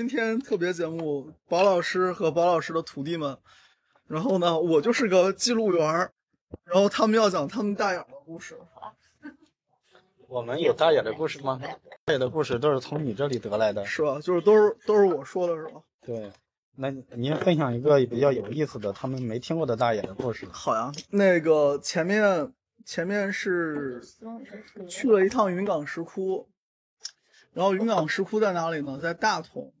个今天特别节目，宝老师和宝老师的徒弟们，然后呢，我就是个记录员儿，然后他们要讲他们大眼的故事。我们有大眼的故事吗？大眼的故事都是从你这里得来的，是吧？就是都是都是我说的，是吧？对。那您分享一个比较有意思的，他们没听过的大眼的故事。好呀，那个前面前面是去了一趟云冈石窟，然后云冈石窟在哪里呢？在大同。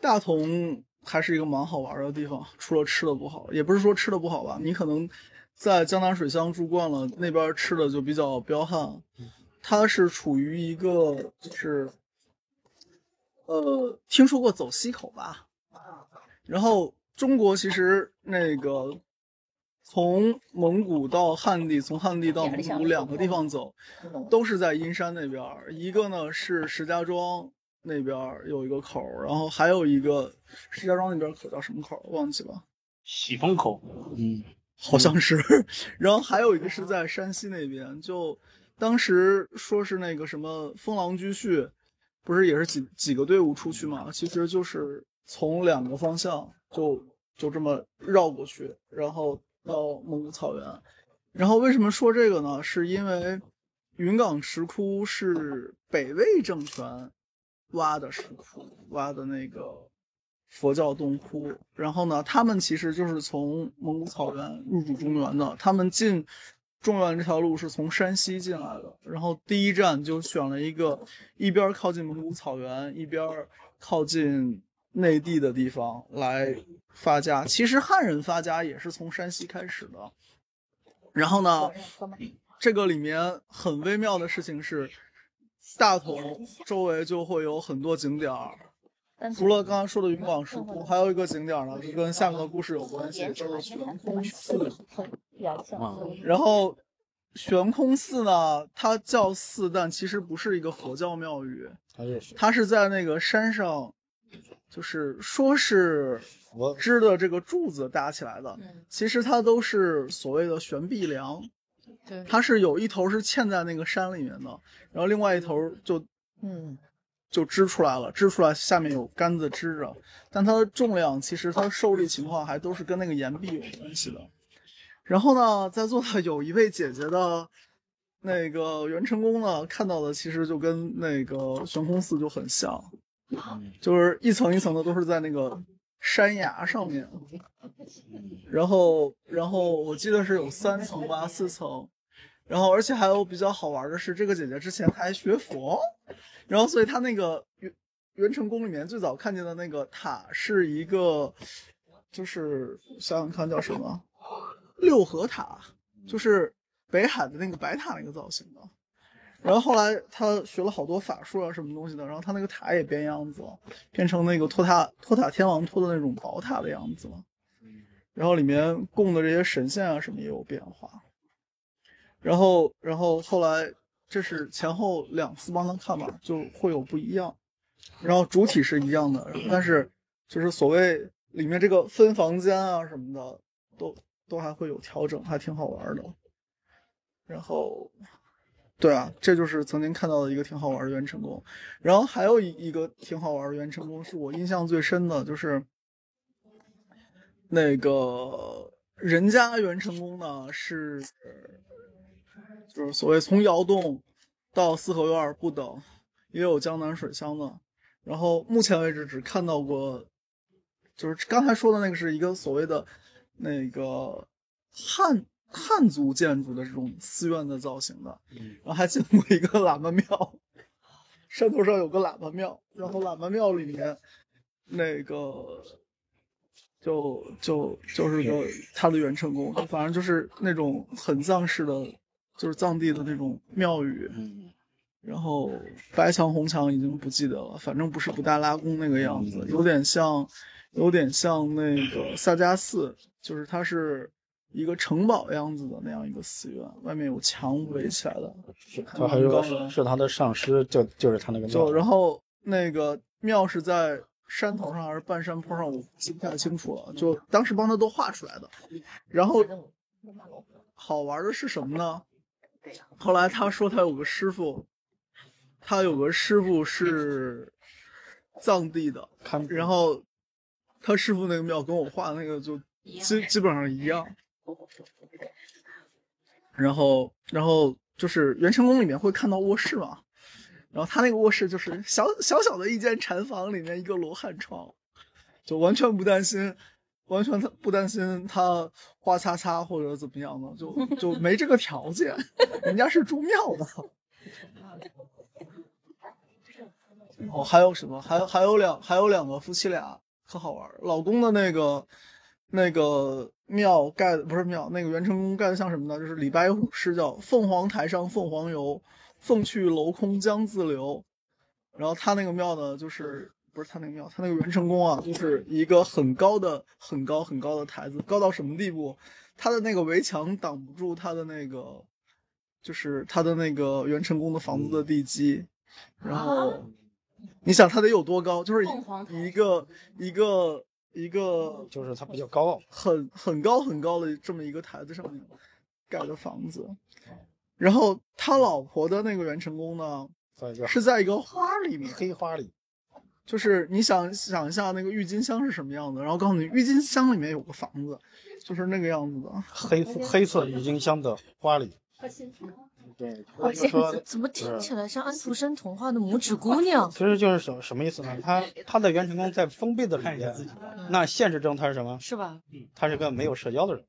大同还是一个蛮好玩的地方，除了吃的不好，也不是说吃的不好吧。你可能在江南水乡住惯了，那边吃的就比较彪悍。它是处于一个就是，呃，听说过走西口吧？然后中国其实那个从蒙古到汉地，从汉地到蒙古两个地方走，都是在阴山那边。一个呢是石家庄那边有一个口，然后还有一个石家庄那边口叫什么口忘记了？喜峰口，嗯，好像是。然后还有一个是在山西那边，就。当时说是那个什么封狼居胥，不是也是几几个队伍出去嘛？其实就是从两个方向就就这么绕过去，然后到蒙古草原。然后为什么说这个呢？是因为云冈石窟是北魏政权挖的石窟，挖的那个佛教洞窟。然后呢，他们其实就是从蒙古草原入主中原的，他们进。中原这条路是从山西进来的，然后第一站就选了一个一边靠近蒙古草原，一边靠近内地的地方来发家。其实汉人发家也是从山西开始的。然后呢，这个里面很微妙的事情是，大同周围就会有很多景点儿，除了刚刚说的云冈石窟，还有一个景点呢，是跟下面的故事有关系，就是悬空寺。然后，悬空寺呢，它叫寺，但其实不是一个佛教庙宇，它是在那个山上，就是说是支的这个柱子搭起来的，其实它都是所谓的悬臂梁，对，它是有一头是嵌在那个山里面的，然后另外一头就嗯。就支出来了，支出来下面有杆子支着，但它的重量其实它的受力情况还都是跟那个岩壁有关系的。然后呢，在座的有一位姐姐的，那个袁成功呢，看到的其实就跟那个悬空寺就很像，就是一层一层的都是在那个山崖上面，然后然后我记得是有三层吧，四层，然后而且还有比较好玩的是，这个姐姐之前她还学佛，然后所以她那个元元成功里面最早看见的那个塔是一个，就是想想看叫什么。六合塔就是北海的那个白塔那个造型的，然后后来他学了好多法术啊什么东西的，然后他那个塔也变样子了，变成那个托塔托塔天王托的那种宝塔的样子了，然后里面供的这些神仙啊什么也有变化，然后然后后来这是前后两次帮他看嘛，就会有不一样，然后主体是一样的，但是就是所谓里面这个分房间啊什么的都。都还会有调整，还挺好玩的。然后，对啊，这就是曾经看到的一个挺好玩的元成功。然后还有一一个挺好玩的元成功，是我印象最深的，就是那个人家元成功呢，是就是所谓从窑洞到四合院不等，也有江南水乡的。然后目前为止只看到过，就是刚才说的那个是一个所谓的。那个汉汉族建筑的这种寺院的造型的，然后还进过一个喇嘛庙，山头上有个喇嘛庙，然后喇嘛庙里面那个就就就是个他的元成功，反正就是那种很藏式的，就是藏地的那种庙宇，然后白墙红墙已经不记得了，反正不是布达拉宫那个样子，有点像。有点像那个萨迦寺，就是它是一个城堡样子的那样一个寺院，外面有墙围起来的。他还是是他的上师，就就是他那个庙。就然后那个庙是在山头上还是半山坡上，我记不太清楚了。就当时帮他都画出来的。然后好玩的是什么呢？后来他说他有个师傅，他有个师傅是。藏地的，看然后他师傅那个庙跟我画的那个就基基本上一样。然后，然后就是元成宫里面会看到卧室嘛，然后他那个卧室就是小小小的一间禅房，里面一个罗汉床，就完全不担心，完全他不担心他花擦擦或者怎么样的，就 就没这个条件，人家是住庙的。哦，还有什么？还有还有两还有两个夫妻俩可好玩儿。老公的那个那个庙盖的不是庙，那个元成功盖的像什么呢？就是李白有首诗叫“凤凰台上凤凰游，凤去楼空江自流”。然后他那个庙呢，就是不是他那个庙，他那个元成宫啊，就是一个很高的、很高、很高的台子，高到什么地步？他的那个围墙挡不住他的那个，就是他的那个元成宫的房子的地基，然后。你想他得有多高？就是一个一个一个，就是他比较高傲，很很高很高的这么一个台子上面盖的房子。然后他老婆的那个元成宫呢，是在一个花里面，黑花里。就是你想想一下那个郁金香是什么样子，然后告诉你郁金香里面有个房子，就是那个样子的，黑黑色郁金香的花里。对，而且怎么听起来像安徒生童话的拇指姑娘？其实就是什什么意思呢？他他的元成功在封闭的里面，那现实中他是什么？是吧？他是个没有社交的人。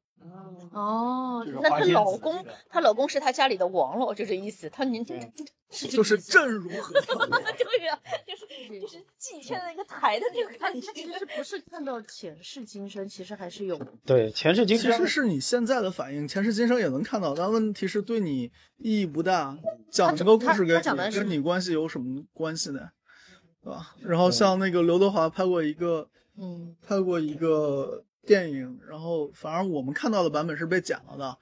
哦，那她老公，她老公是她家里的王了，就这意思。她您 就是朕如何？对呀，就是就是祭天的一个台的那个感觉。其实不是看到前世今生，其实还是有。对，前世今生其实是你现在的反应，前世今生也能看到，但问题是对你意义不大。讲这个故事跟跟你关系有什么关系呢？对吧？然后像那个刘德华拍过一个，嗯，拍过一个。电影，然后反而我们看到的版本是被剪了的，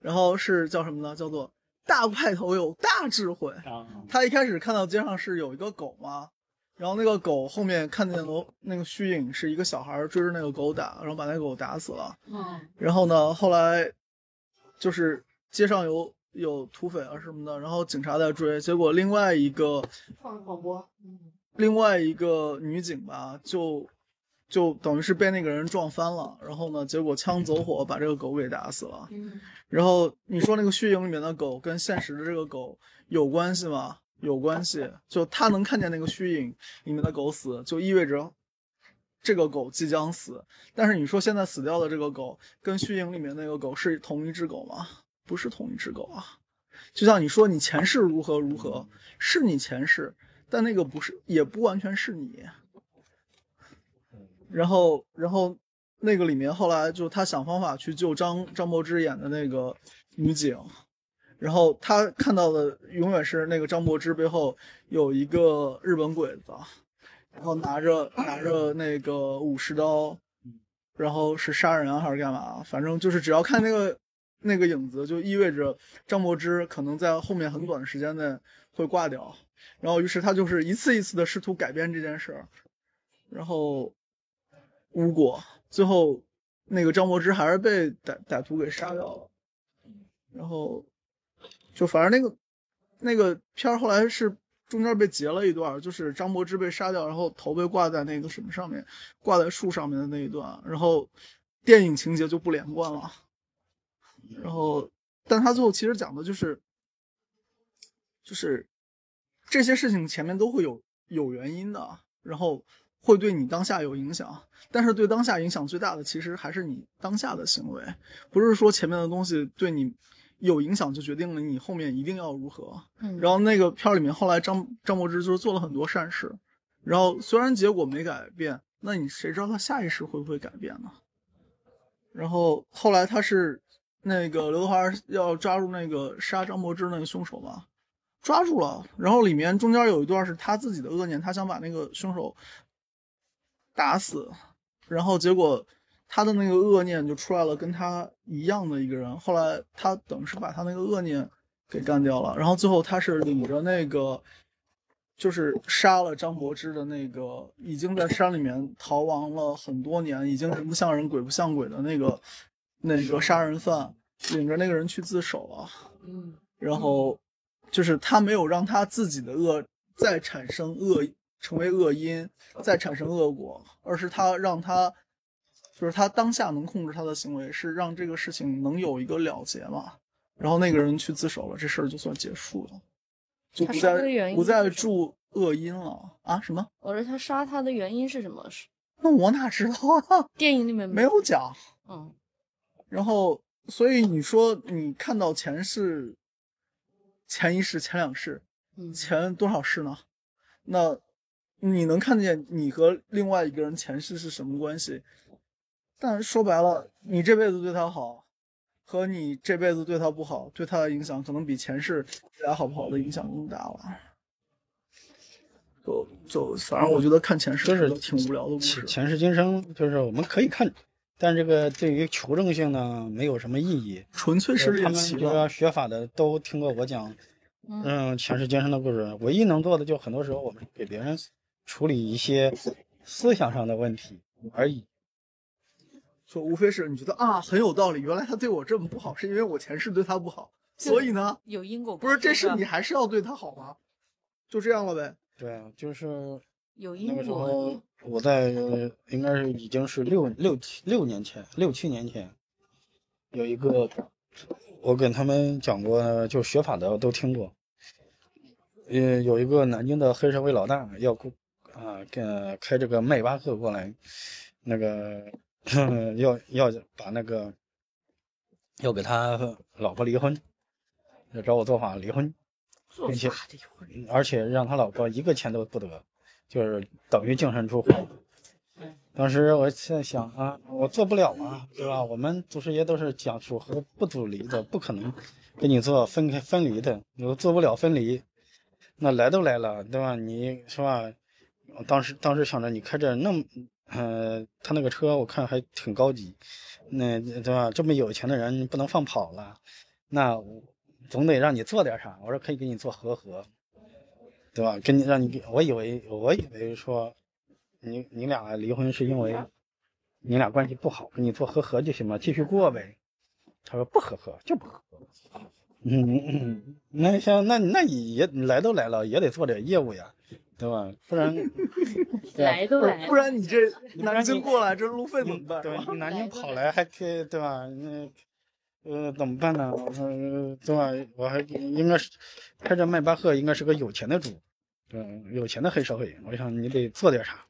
然后是叫什么呢？叫做大块头有大智慧。他一开始看到街上是有一个狗嘛，然后那个狗后面看见了那个虚影是一个小孩追着那个狗打，然后把那个狗打死了。嗯，然后呢，后来就是街上有有土匪啊什么的，然后警察在追，结果另外一个放广播，嗯，另外一个女警吧就。就等于是被那个人撞翻了，然后呢，结果枪走火把这个狗给打死了。然后你说那个虚影里面的狗跟现实的这个狗有关系吗？有关系。就他能看见那个虚影里面的狗死，就意味着这个狗即将死。但是你说现在死掉的这个狗跟虚影里面那个狗是同一只狗吗？不是同一只狗啊。就像你说你前世如何如何，是你前世，但那个不是，也不完全是你。然后，然后那个里面后来就他想方法去救张张柏芝演的那个女警，然后他看到的永远是那个张柏芝背后有一个日本鬼子，然后拿着拿着那个武士刀，然后是杀人还是干嘛？反正就是只要看那个那个影子，就意味着张柏芝可能在后面很短的时间内会挂掉。然后于是他就是一次一次的试图改变这件事儿，然后。无果，最后那个张柏芝还是被歹歹徒给杀掉了。然后就反正那个那个片儿后来是中间被截了一段，就是张柏芝被杀掉，然后头被挂在那个什么上面，挂在树上面的那一段。然后电影情节就不连贯了。然后，但他最后其实讲的就是，就是这些事情前面都会有有原因的。然后。会对你当下有影响，但是对当下影响最大的其实还是你当下的行为，不是说前面的东西对你有影响就决定了你后面一定要如何。嗯，然后那个片儿里面后来张张柏芝就是做了很多善事，然后虽然结果没改变，那你谁知道他下意识会不会改变呢？然后后来他是那个刘德华要抓住那个杀张柏芝那个凶手嘛，抓住了，然后里面中间有一段是他自己的恶念，他想把那个凶手。打死，然后结果他的那个恶念就出来了，跟他一样的一个人。后来他等于是把他那个恶念给干掉了，然后最后他是领着那个就是杀了张柏芝的那个已经在山里面逃亡了很多年，已经人不像人鬼不像鬼的那个那个杀人犯，领着那个人去自首了。嗯，然后就是他没有让他自己的恶再产生恶。成为恶因，再产生恶果，而是他让他，就是他当下能控制他的行为，是让这个事情能有一个了结嘛。然后那个人去自首了，这事儿就算结束了，不再不再助恶因了啊？什么？我说他杀他的原因是什么？是那我哪知道啊？电影里面没有讲。嗯，然后，所以你说你看到前世、前一世、前两世，嗯前多少世呢？那你能看见你和另外一个人前世是什么关系？但说白了，你这辈子对他好，和你这辈子对他不好，对他的影响可能比前世未来好不好的影响更大了。就就反正我觉得看前世就是挺无聊的故事前。前世今生就是我们可以看，但这个对于求证性呢没有什么意义。纯粹是他们。就说学法的都听过我讲，嗯，前世今生的故事。唯一能做的就很多时候我们给别人处理一些思想上的问题而已。说无非是你觉得啊很有道理，原来他对我这么不好，是因为我前世对他不好，所以呢，有因果不是这事事你还是要对他好吗？就这样了呗。对啊，就是有因那个时果候我在应该是已经是六六七六年前六七年前，有一个我跟他们讲过，就学法的都听过。呃，有一个南京的黑社会老大要过啊，跟开这个迈巴赫过来，那个 要要把那个要给他老婆离婚，要找我做法离婚。并且而且让他老婆一个钱都不得，就是等于净身出户。当时我在想啊，我做不了啊，对吧？我们祖师爷都是讲属和不组离的，不可能给你做分开分离的，我做不了分离。那来都来了，对吧？你是吧？当时当时想着你开着那么，呃，他那个车我看还挺高级，那对吧？这么有钱的人不能放跑了，那总得让你做点啥。我说可以给你做和合，对吧？跟你让你给，我以为我以为说，你你俩离婚是因为你俩关系不好，给你做和合就行了，继续过呗。他说不和合就不和合。嗯嗯嗯，那像那那你也来都来了，也得做点业务呀，对吧？不然 不来都来了，不然你这南京过来这路费怎么办？对吧你南京跑来还可以，对吧？那呃怎么办呢？我说呃对吧？我还应该是开着迈巴赫，应该是个有钱的主，嗯，有钱的黑社会。我想你得做点啥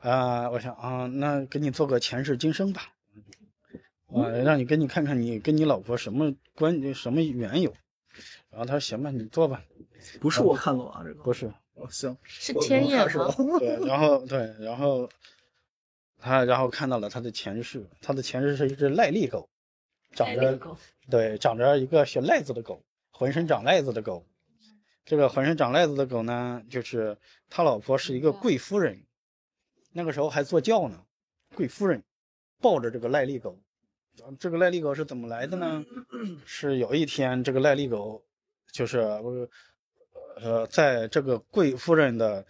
啊？我想啊，那给你做个前世今生吧，啊，让你给你看看你跟你老婆什么关什么缘由。然后他说行吧，你做吧。不是我看懂啊，这个不是，哦行，是天眼是吧吗？？对，然后对，然后他然后看到了他的前世，他的前世是一只癞痢狗，长着对长着一个小癞子的狗，浑身长癞子的狗。这个浑身长癞子的狗呢，就是他老婆是一个贵夫人，那个时候还坐轿呢，贵夫人抱着这个癞痢狗。这个癞痢狗是怎么来的呢？是有一天这个癞痢狗就是呃呃，在这个贵夫人的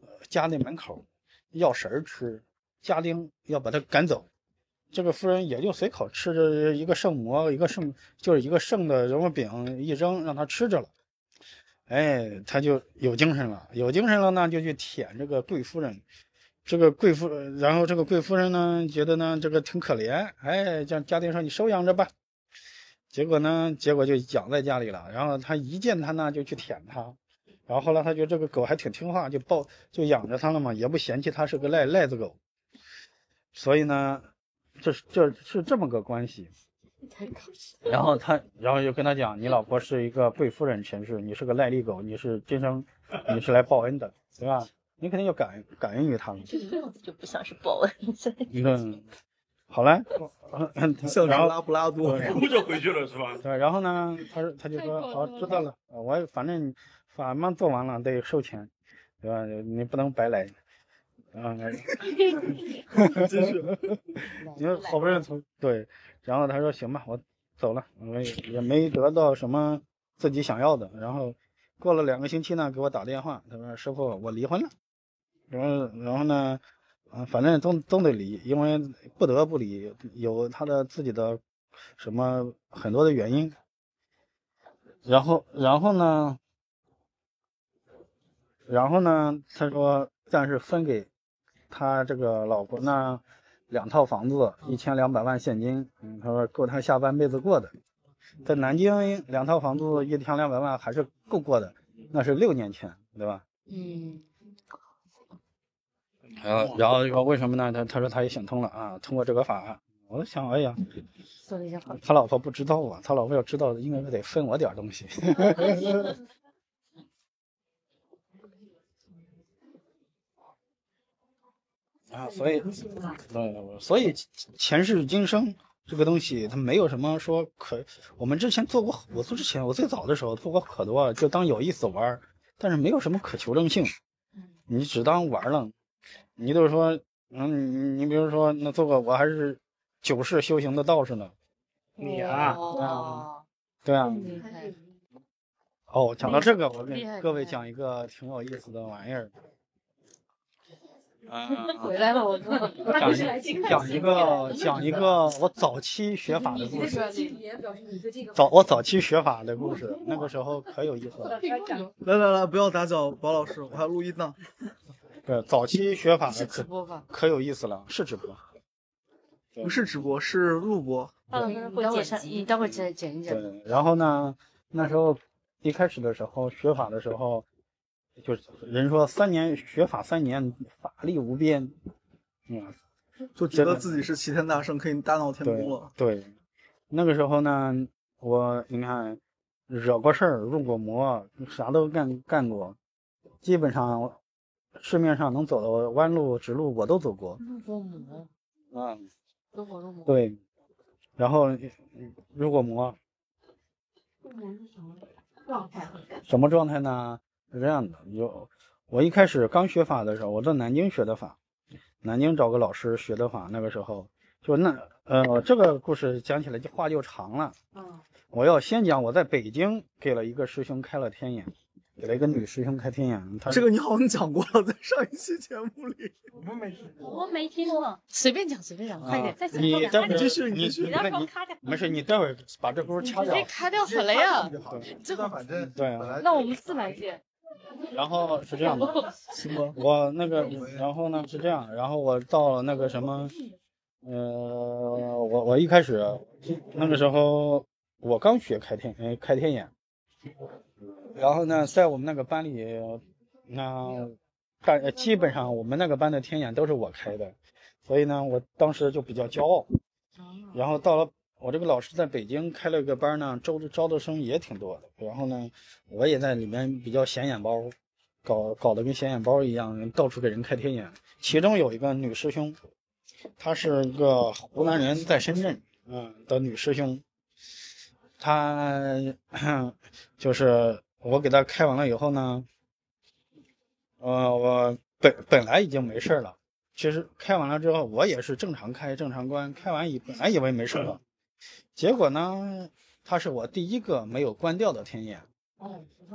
呃家里门口要食吃，家丁要把他赶走。这个夫人也就随口吃着一个剩馍，一个剩就是一个剩的肉饼一扔，让他吃着了。哎，他就有精神了，有精神了呢，就去舔这个贵夫人。这个贵夫，然后这个贵夫人呢，觉得呢这个挺可怜，哎，叫家丁说你收养着吧。结果呢，结果就养在家里了。然后他一见他呢，就去舔他。然后后来他觉得这个狗还挺听话，就抱就养着它了嘛，也不嫌弃它是个赖赖子狗。所以呢，这是这是这么个关系。然后他，然后就跟他讲，你老婆是一个贵夫人前世，你是个赖痢狗，你是今生你是来报恩的，对吧？你肯定要感感恩于他们。这个样子就不像是报恩。嗯，好嘞，像是然后拉布拉多。对不就回去了是吧？对，然后呢，他说他就说好，知道了，呃我反正法嘛做完了得收钱，对吧？你不能白来。啊，真是，因为好不容易从对，然后他说行吧，我走了，我也也没得到什么自己想要的。然后过了两个星期呢，给我打电话，他说师傅我离婚了，然后然后呢，啊反正都都得离，因为不得不离，有他的自己的什么很多的原因。然后然后呢，然后呢，他说，但是分给他这个老婆那两套房子，一千两百万现金，嗯，他说够他下半辈子过的。在南京两套房子一千两百万还是够过的，那是六年前，对吧？嗯，然后然后说为什么呢？他他说他也想通了啊，通过这个法案，我想，哎呀，做了一下好。他老婆不知道啊，他老婆要知道，应该得分我点东西。啊，所以，对，所以前世今生这个东西，它没有什么说可。我们之前做过，我做之前，我最早的时候做过可多，就当有意思玩儿，但是没有什么可求证性。你只当玩儿了，你就是说，嗯，你你比如说，那做个我还是九世修行的道士呢。你啊，啊，对啊，哦，讲到这个，我给各位讲一个挺有意思的玩意儿。啊、回来了，我说。讲一讲一个讲一个我早期学法的故事。早我早期学法的故事，那个时候可有意思了。来来来，不要打搅宝老师，我还录音呢。对，早期学法的直可播吧？可有意思了，是直播。不是直播，是录播。你嗯，会待会儿剪辑你待会儿剪剪一剪。对，然后呢，那时候一开始的时候学法的时候，就是人说三年学法三年，法力无边。嗯，就觉得自己是齐天大圣，可以大闹天宫了。对，那个时候呢，我你看惹过事儿，入过魔，啥都干干过，基本上市面上能走的弯路、直路我都走过。入过魔，嗯，入过入魔。对，然后嗯入过魔，入魔是什么状态什么状态呢？是这样的，有我一开始刚学法的时候，我在南京学的法，南京找个老师学的法，那个时候就那呃，这个故事讲起来就话就长了。嗯，我要先讲我在北京给了一个师兄开了天眼，给了一个女师兄开天眼，他这个你好像讲过了，在上一期节目里。我们没听过。我没听过，随便讲随便讲，快点。再你待会儿继续你继续你那你咔掉。没事，你待会儿把这轱掐掉哎，。卡掉好了呀。这个反正对啊那我们自来电。然后是这样的，我那个，然后呢是这样，然后我到了那个什么，呃，我我一开始那个时候我刚学开天，呃，开天眼，然后呢，在我们那个班里，那大呃基本上我们那个班的天眼都是我开的，所以呢，我当时就比较骄傲。然后到了我这个老师在北京开了个班呢，招的招的生也挺多的。然后呢，我也在里面比较显眼包，搞搞得跟显眼包一样，到处给人开天眼。其中有一个女师兄，她是一个湖南人，在深圳，嗯的女师兄。她 就是我给她开完了以后呢，呃，我本本来已经没事了。其实开完了之后，我也是正常开，正常关。开完以本来以为没事了，结果呢，它是我第一个没有关掉的天眼。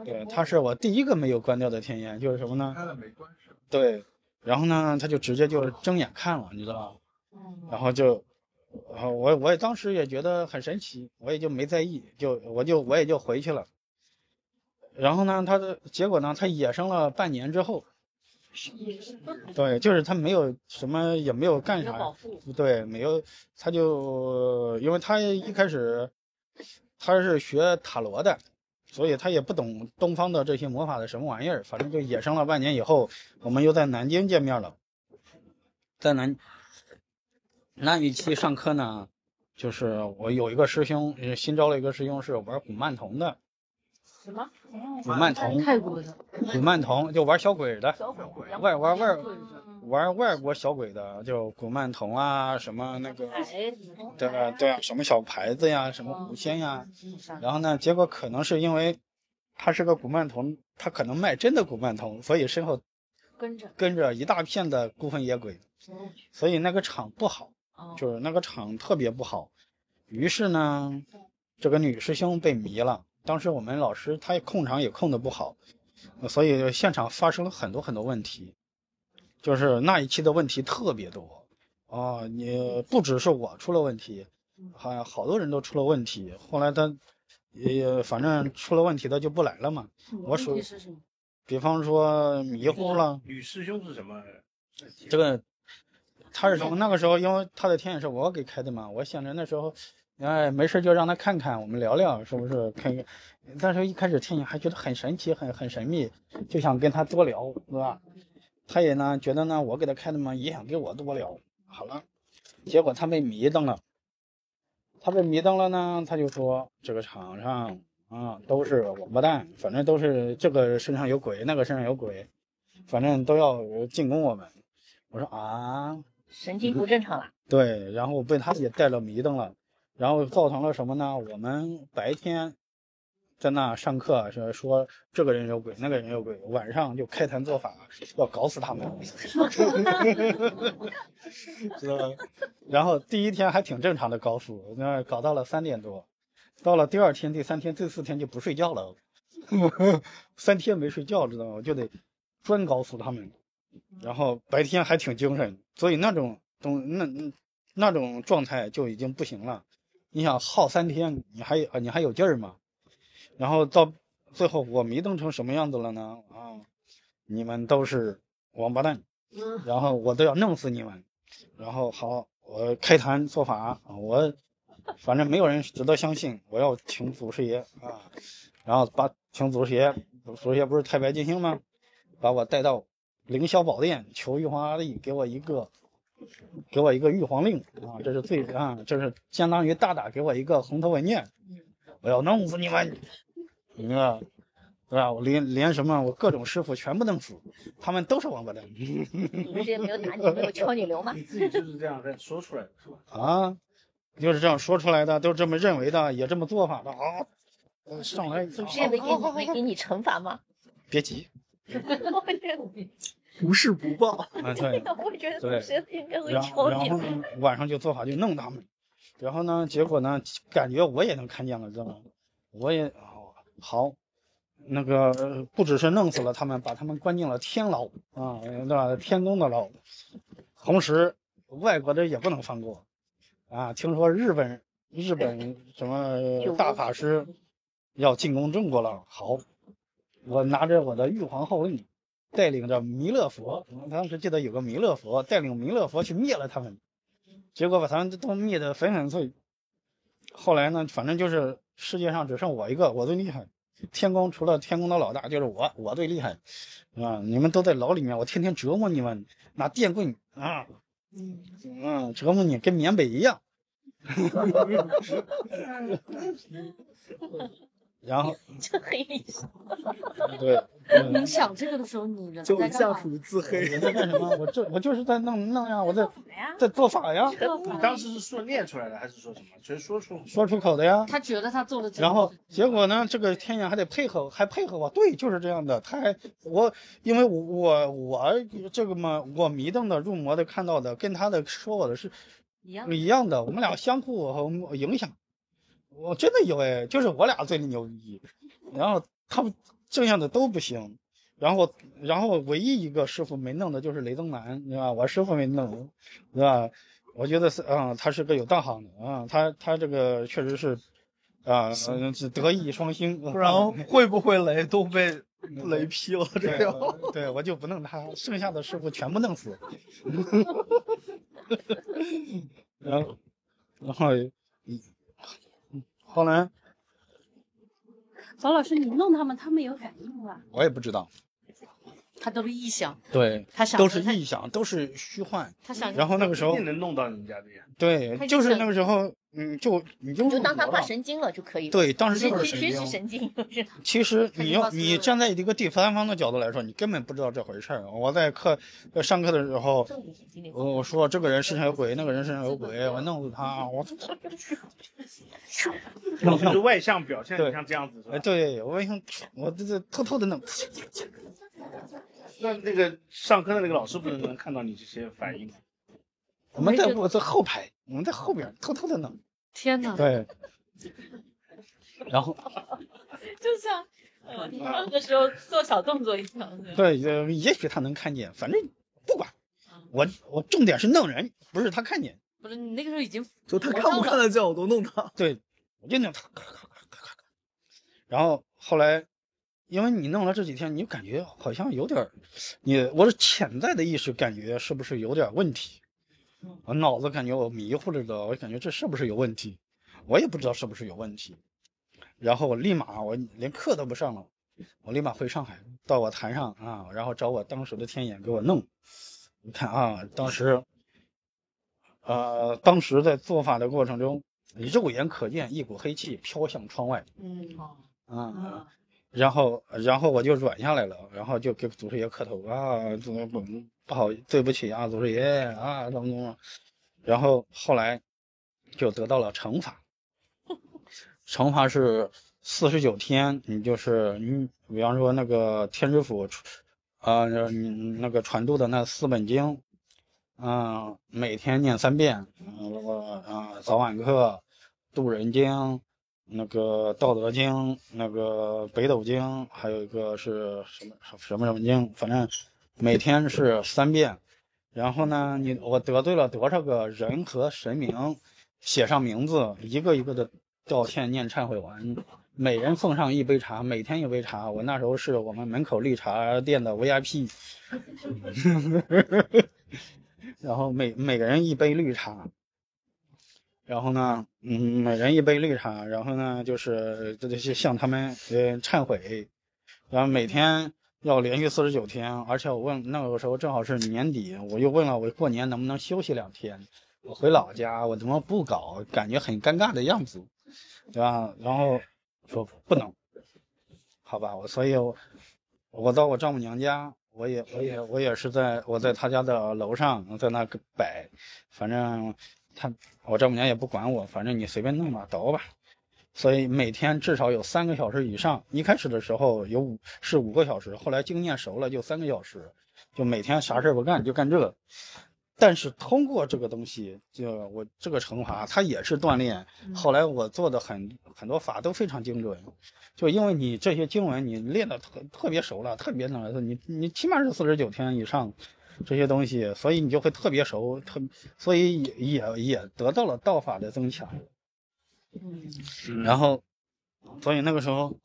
对，它是我第一个没有关掉的天眼，就是什么呢？开了没关系。对，然后呢，他就直接就睁眼看了，你知道吧？然后就，然后我我也当时也觉得很神奇，我也就没在意，就我就我也就回去了。然后呢，他的结果呢，他野生了半年之后，对，就是他没有什么也没有干啥，对，没有，他就因为他一开始他是学塔罗的，所以他也不懂东方的这些魔法的什么玩意儿，反正就野生了半年以后，我们又在南京见面了，在南那一期上课呢，就是我有一个师兄，呃新招了一个师兄是玩古曼童的，什么？古曼童，泰国的。古曼童就玩小鬼的，小鬼外玩外玩外国小鬼的，就古曼童啊，什么那个，对吧对啊，什么小牌子呀，什么狐仙呀，然后呢，结果可能是因为他是个古曼童，他可能卖真的古曼童，所以身后跟着。跟着一大片的孤魂野鬼，所以那个场不好，哦就是那个场特别不好。于是呢，这个女师兄被迷了。当时我们老师他也控场也控的不好，呃所以现场发生了很多很多问题，就是那一期的问题特别多啊！你不只是我出了问题，好像好多人都出了问题。后来他也反正出了问题的就不来了嘛。我属问题是什么？比方说迷糊了，女师兄是什么？这个他是什么？那个时候因为他的天眼是我给开的嘛，我想着那时候，哎，没事就让他看看，我们聊聊，是不是？看，但是一开始听你还觉得很神奇，很很神秘，就想跟他多聊，是吧？他也呢觉得呢我给他开的嘛，也想跟我多聊。好了，结果他被迷瞪了，他被迷瞪了呢，他就说这个场上啊都是王八蛋，反正都是这个身上有鬼，那个身上有鬼，反正都要进攻我们。我说啊，神经不正常了。对，然后被他也带了迷瞪了，然后造成了什么呢？我们白天在那上课是说这个人有鬼，那个人有鬼，晚上就开坛做法，要搞死他们，知道吧？然后第一天还挺正常的搞死，那搞到了三点多，到了第二天、第三天、第四天就不睡觉了，三天没睡觉，知道吗？就得专搞死他们。然后白天还挺精神，所以那种东那那种状态就已经不行了。你想耗三天，你还有你还有劲儿吗？然后到最后我迷瞪成什么样子了呢？啊，你们都是王八蛋，然后我都要弄死你们。然后好，我开坛做法，我反正没有人值得相信，我要请祖师爷啊，然后把请祖师爷，祖师爷不是太白金星吗？把我带到。凌霄宝殿求玉皇大帝给我一个，给我一个玉皇令啊！这是最啊，这是相当于大大给我一个红头文件，我要弄死你们，你看，对吧？我连连什么，我各种师傅全部弄死，他们都是王八蛋。祖师爷没有打你，没有敲你流吗？你自己就是这样在说出来的，是吧？啊，就是这样说出来的，都这么认为的，也这么做法的啊。上来，祖师爷没给你没给你惩罚吗？别急，不是不报。啊对。我觉得对应该会然后，然。后，晚上就做法就弄他们，然后呢，结果呢，感觉我也能看见了，知道吗？我也哦好，那个呃不只是弄死了他们，把他们关进了天牢啊，对吧？天宫的牢，同时外国的也不能放过啊。听说日本日本 什么大法师要进攻中国了，好，我拿着我的玉皇号令。带领着弥勒佛，我当时记得有个弥勒佛，带领弥勒佛去灭了他们，结果把他们都灭得粉粉碎。后来呢，反正就是世界上只剩我一个，我最厉害。天宫除了天宫的老大就是我，我最厉害，啊！你们都在牢里面，我天天折磨你们，拿电棍啊，嗯折磨你跟缅北一样。然后 这黑历史，对，嗯你想这个的时候，你人就在干嘛？下属自黑。我在干什么？我这我就是在弄弄呀，我在，在做法呀，你当时是说念出来的，还是说什么？直接说出？说出口的呀。他觉得他做的然后结果呢，这个天眼还得配合，还配合我。对，就是这样的。他还我，因为我我我这个嘛，我迷瞪的、入魔的、看到的，跟他的说我的是一样，一样的，我们俩相互影响。我真的有哎，就是我俩最牛逼，然后他们剩下的都不行。然后，然后唯一一个师傅没弄的就是雷增南，对吧？我师傅没弄，对吧？我觉得是，啊、他是个有道行的啊、他他这个确实是，啊、嗯是德艺双馨。不然 会不会雷都被雷劈了？这对我就不弄他，剩下的师傅全部弄死。然后，然后，嗯后来曹老师，你弄他们，他们有反应吗？我也不知道，他都是臆想，对，他想都是臆想，都是虚幻。他想然后那个时候一定，能弄到你家的呀。对，就是那个时候，嗯，就你就就当他发神经了就可以了。对，当时就是神经。神经，其实你要你站在一个第三方的角度来说，你根本不知道这回事儿。我在课呃上课的时候。我我说这个人身上有鬼，那个人身上有鬼，我弄死他，我就是外向表现对像这样子是？对我想我这这偷偷的弄，那那个上课的那个老师不是能看到你这些反应吗？我们在我在后排，我们在后边偷偷的弄，天哪，对，然后 就像呃，你那个时候做小动作一样。对，呃也许他能看见，反正不管，我我重点是弄人，不是他看见，不是你那个时候已经就他看不看得见我都弄他。对，我就那样咔咔咔咔咔咔，然后后来因为你弄了这几天，你感觉好像有点儿，你我的潜在的意识感觉是不是有点问题？我脑子感觉我迷糊了的，我感觉这是不是有问题？我也不知道是不是有问题。然后我立马我连课都不上了，我立马回上海，到我坛上啊，然后找我当时的天眼给我弄。你看啊，当时，呃，当时在做法的过程中，肉眼可见一股黑气飘向窗外。嗯，啊，然后，然后我就软下来了，然后就给祖师爷磕头啊，怎么不不好，对不起啊，祖师爷啊，怎么怎么，然后后来就得到了惩罚，惩罚是四十九天，你就是你，比方说那个天师府，啊，你那个传度的那四本经，嗯，每天念三遍，嗯，我啊早晚课，渡人经。那个《道德经》，那个《北斗经》，还有一个是什么什么什么经，反正每天是三遍。然后呢，你我得罪了多少个人和神明，写上名字，一个一个的道歉念忏悔文，每人奉上一杯茶，每天一杯茶。我那时候是我们门口绿茶店的 VIP，然后每每个人一杯绿茶。然后呢，嗯，每人一杯绿茶，然后呢，就是这些向他们呃忏悔，然后每天要连续四十九天，而且我问那个时候正好是年底，我又问了我过年能不能休息两天，我回老家我怎么不搞，感觉很尴尬的样子，对吧？然后说不能，好吧，我所以，我我到我丈母娘家，我也我也我也是在我在他家的楼上，在那个摆，反正。他我丈母娘也不管我，反正你随便弄吧，倒吧。所以每天至少有三个小时以上。一开始的时候有五是五个小时，后来经验熟了就三个小时，就每天啥事不干就干这个。但是通过这个东西，就我这个惩罚，它也是锻炼。后来我做的很很多法都非常精准，就因为你这些经文你练的特特别熟了，特别能，你你起码是四十九天以上。这些东西，所以你就会特别熟，特所以也也也得到了道法的增强。嗯，然后，所以那个时候，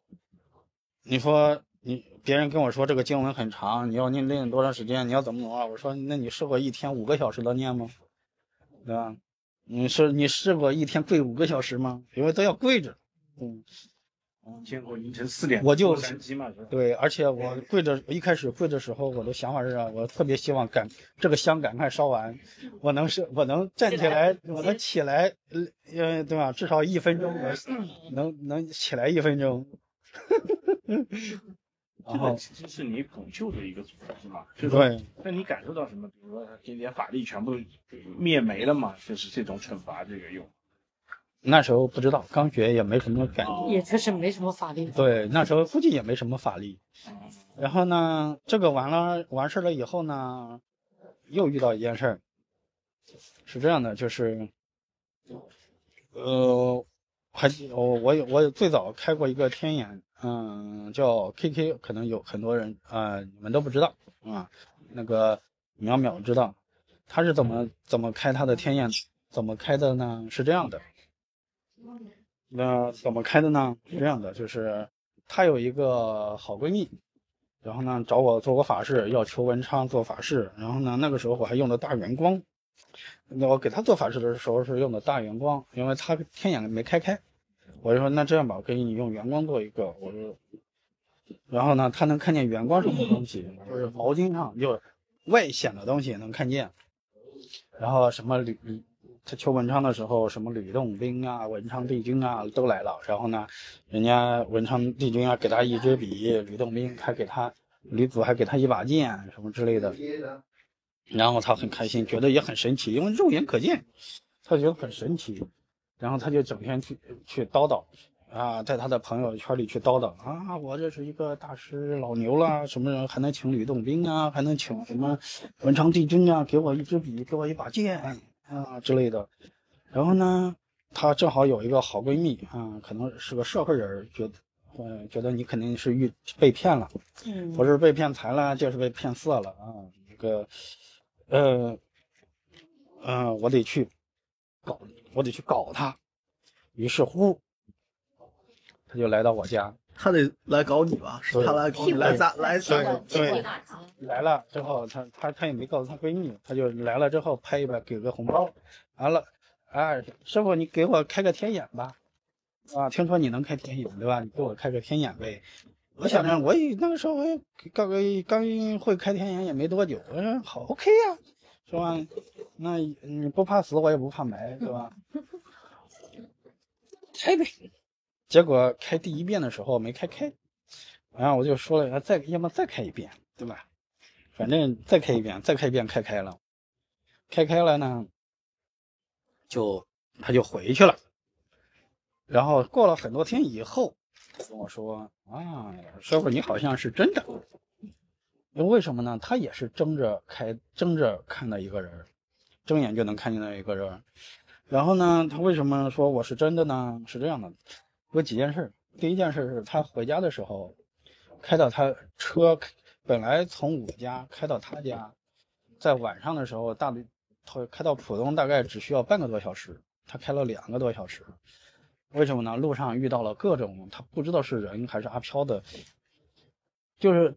你说你别人跟我说这个经文很长，你要念练多长时间？你要怎么怎么？我说那你试过一天五个小时的念吗？对吧？你是你试过一天跪五个小时吗？因为都要跪着。嗯。见过凌晨四点，我就，对，而且我跪着，一开始跪的时候，我的想法是啊，我特别希望赶这个香赶快烧完，我能是，我能站起来，我能起来，呃，对吧？至少一分钟，我能能起来一分钟。然后其实是你捧救的一个组织是吗？对。那你感受到什么？比如说今天法力全部灭没了嘛？就是这种惩罚这个用。那时候不知道，刚学也没什么感觉，也确实没什么法力。对，那时候估计也没什么法力。然后呢，这个完了完事了以后呢，又遇到一件事儿，是这样的，就是，呃，还我我我最早开过一个天眼，嗯，叫 KK，可能有很多人啊，你们都不知道啊，那个淼淼知道，他是怎么怎么开他的天眼，怎么开的呢？是这样的。那怎么开的呢？是这样的，就是她有一个好闺蜜，然后呢找我做过法事，要求文昌做法事，然后呢那个时候我还用的大圆光，那我给她做法事的时候是用的大圆光，因为她天眼没开开，我就说那这样吧，我给你用圆光做一个，我说，然后呢她能看见圆光上的东西，就是毛巾上就外显的东西能看见，然后什么铝铝。他求文昌的时候，什么吕洞宾啊、文昌帝君啊都来了。然后呢，人家文昌帝君啊给他一支笔，吕洞宾还给他吕祖还给他一把剑什么之类的。然后他很开心，觉得也很神奇，因为肉眼可见，他觉得很神奇。然后他就整天去去叨叨啊，在他的朋友圈里去叨叨啊，我这是一个大师老牛了，什么人还能请吕洞宾啊，还能请什么文昌帝君啊，给我一支笔，给我一把剑。啊之类的，然后呢，她正好有一个好闺蜜啊，可能是个社会人，觉得，嗯，觉得你肯定是遇被骗了，嗯，不是被骗财了，就是被骗色了啊，这个，呃，嗯，我得去搞，我得去搞她，于是乎，她就来到我家，他得来搞你吧？是对他来搞你，来砸来砸对。对，来了之后，他他他也没告诉他闺蜜，他就来了之后拍一拍，给个红包，完了，哎，师傅你给我开个天眼吧，啊，听说你能开天眼对吧？你给我开个天眼呗。我想着我也那个时候也刚刚会开天眼也没多久，我说好 OK 呀、是吧？那你不怕死，我也不怕埋，对吧？开呗。结果开第一遍的时候没开开，然后我就说了，再要么再开一遍，对吧？反正再开一遍，再开一遍，开开了，开开了呢，就他就回去了。然后过了很多天以后，跟我说啊，师傅你好像是真的。为什么呢？他也是睁着开，睁着看到一个人，睁眼就能看见的一个人。然后呢，他为什么说我是真的呢？是这样的，有几件事。第一件事是他回家的时候，开到他车本来从我家开到他家，在晚上的时候大他开到浦东大概只需要半个多小时，他开了两个多小时。为什么呢？路上遇到了各种他不知道是人还是阿飘的，就是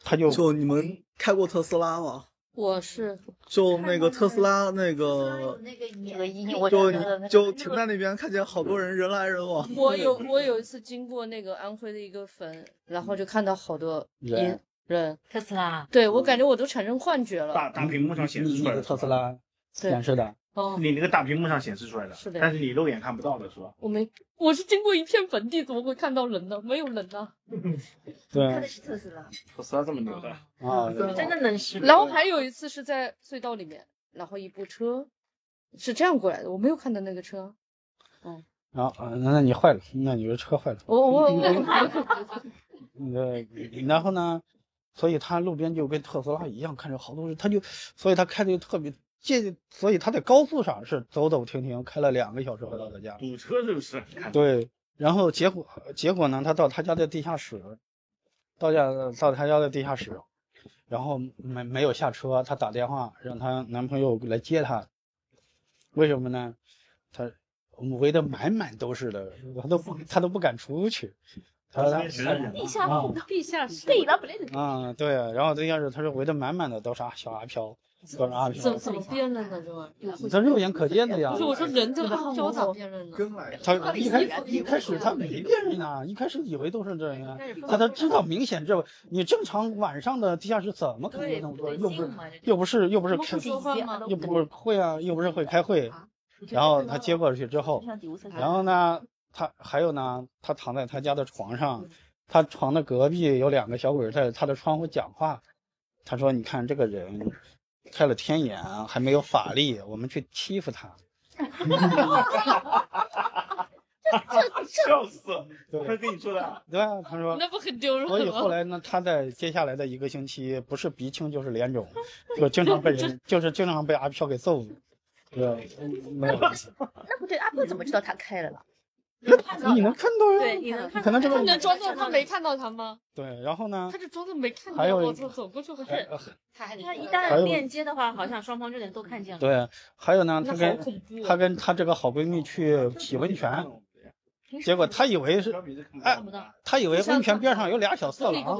他就就你们开过特斯拉吗？我是就那个特斯拉那个，那个一我就你就停在那边，看见好多人人来人往。我有我有一次经过那个安徽的一个坟，然后就看到好多人人，特斯拉，对我感觉我都产生幻觉了。大大屏幕上显示出来的特斯拉对显示的，哦，你那个大屏幕上显示出来的，是的但是你肉眼看不到的是吧？我没，我是经过一片坟地，怎么会看到人呢？没有人呢。对是特斯拉，特斯拉这么牛的，啊，真的能识别。然后还有一次是在隧道里面，然后一部车是这样过来的，我没有看到那个车。然后啊，那那你坏了，那你的车坏了。我我 我呃，然后呢，所以他路边就跟特斯拉一样，看着好多人，他就，所以他开的就特别接，所以他在高速上是走走停停，开了两个小时回到他家。堵车就是看对，然后结果结果呢，他到他家的地下室，到家到他家的地下室，然后没没有下车，她打电话让她男朋友来接她，为什么呢？她围得满满都是的，她都不她都不敢出去，她地下室地下啊地下室对了，不对啊对，然后地下室他是围得满满的都是阿小阿飘，都是阿飘，怎怎么辨认的这玩意儿？这肉眼可见的呀不是。我说人这个阿飘咋辨认呢？他一开一开始他没辨认啊，一开始以为都是这样，他他知道明显这你正常晚上的地下室怎么可能有那么多人？又不是又不是又不是开？又不是会啊，又不是会开会。然后他接过去之后，然后呢，他还有呢，他躺在他家的床上，他床的隔壁有两个小鬼在他的窗户讲话。他说：“你看这个人开了天眼，还没有法力，我们去欺负他。笑死，对他跟你说的，”对啊，他说。那不很丢人所以后？来呢，他在接下来的一个星期，不是鼻青就是脸肿，就经常被人，就是经常被阿飘给揍。对，没有，那不对，阿飘怎么知道他开了了？你能看到呀？对，你能看可能这个他能装作他没看到他吗？对，然后呢他？就装作没看还有见，我走走过去，我还是他还他一旦链接的话，好像双方就能都看见了。对，还有呢，那好她跟恐怖啊。她跟她这个好闺蜜去洗温泉，结果她以为是，哎看不到，她以为温泉边上有俩小色狼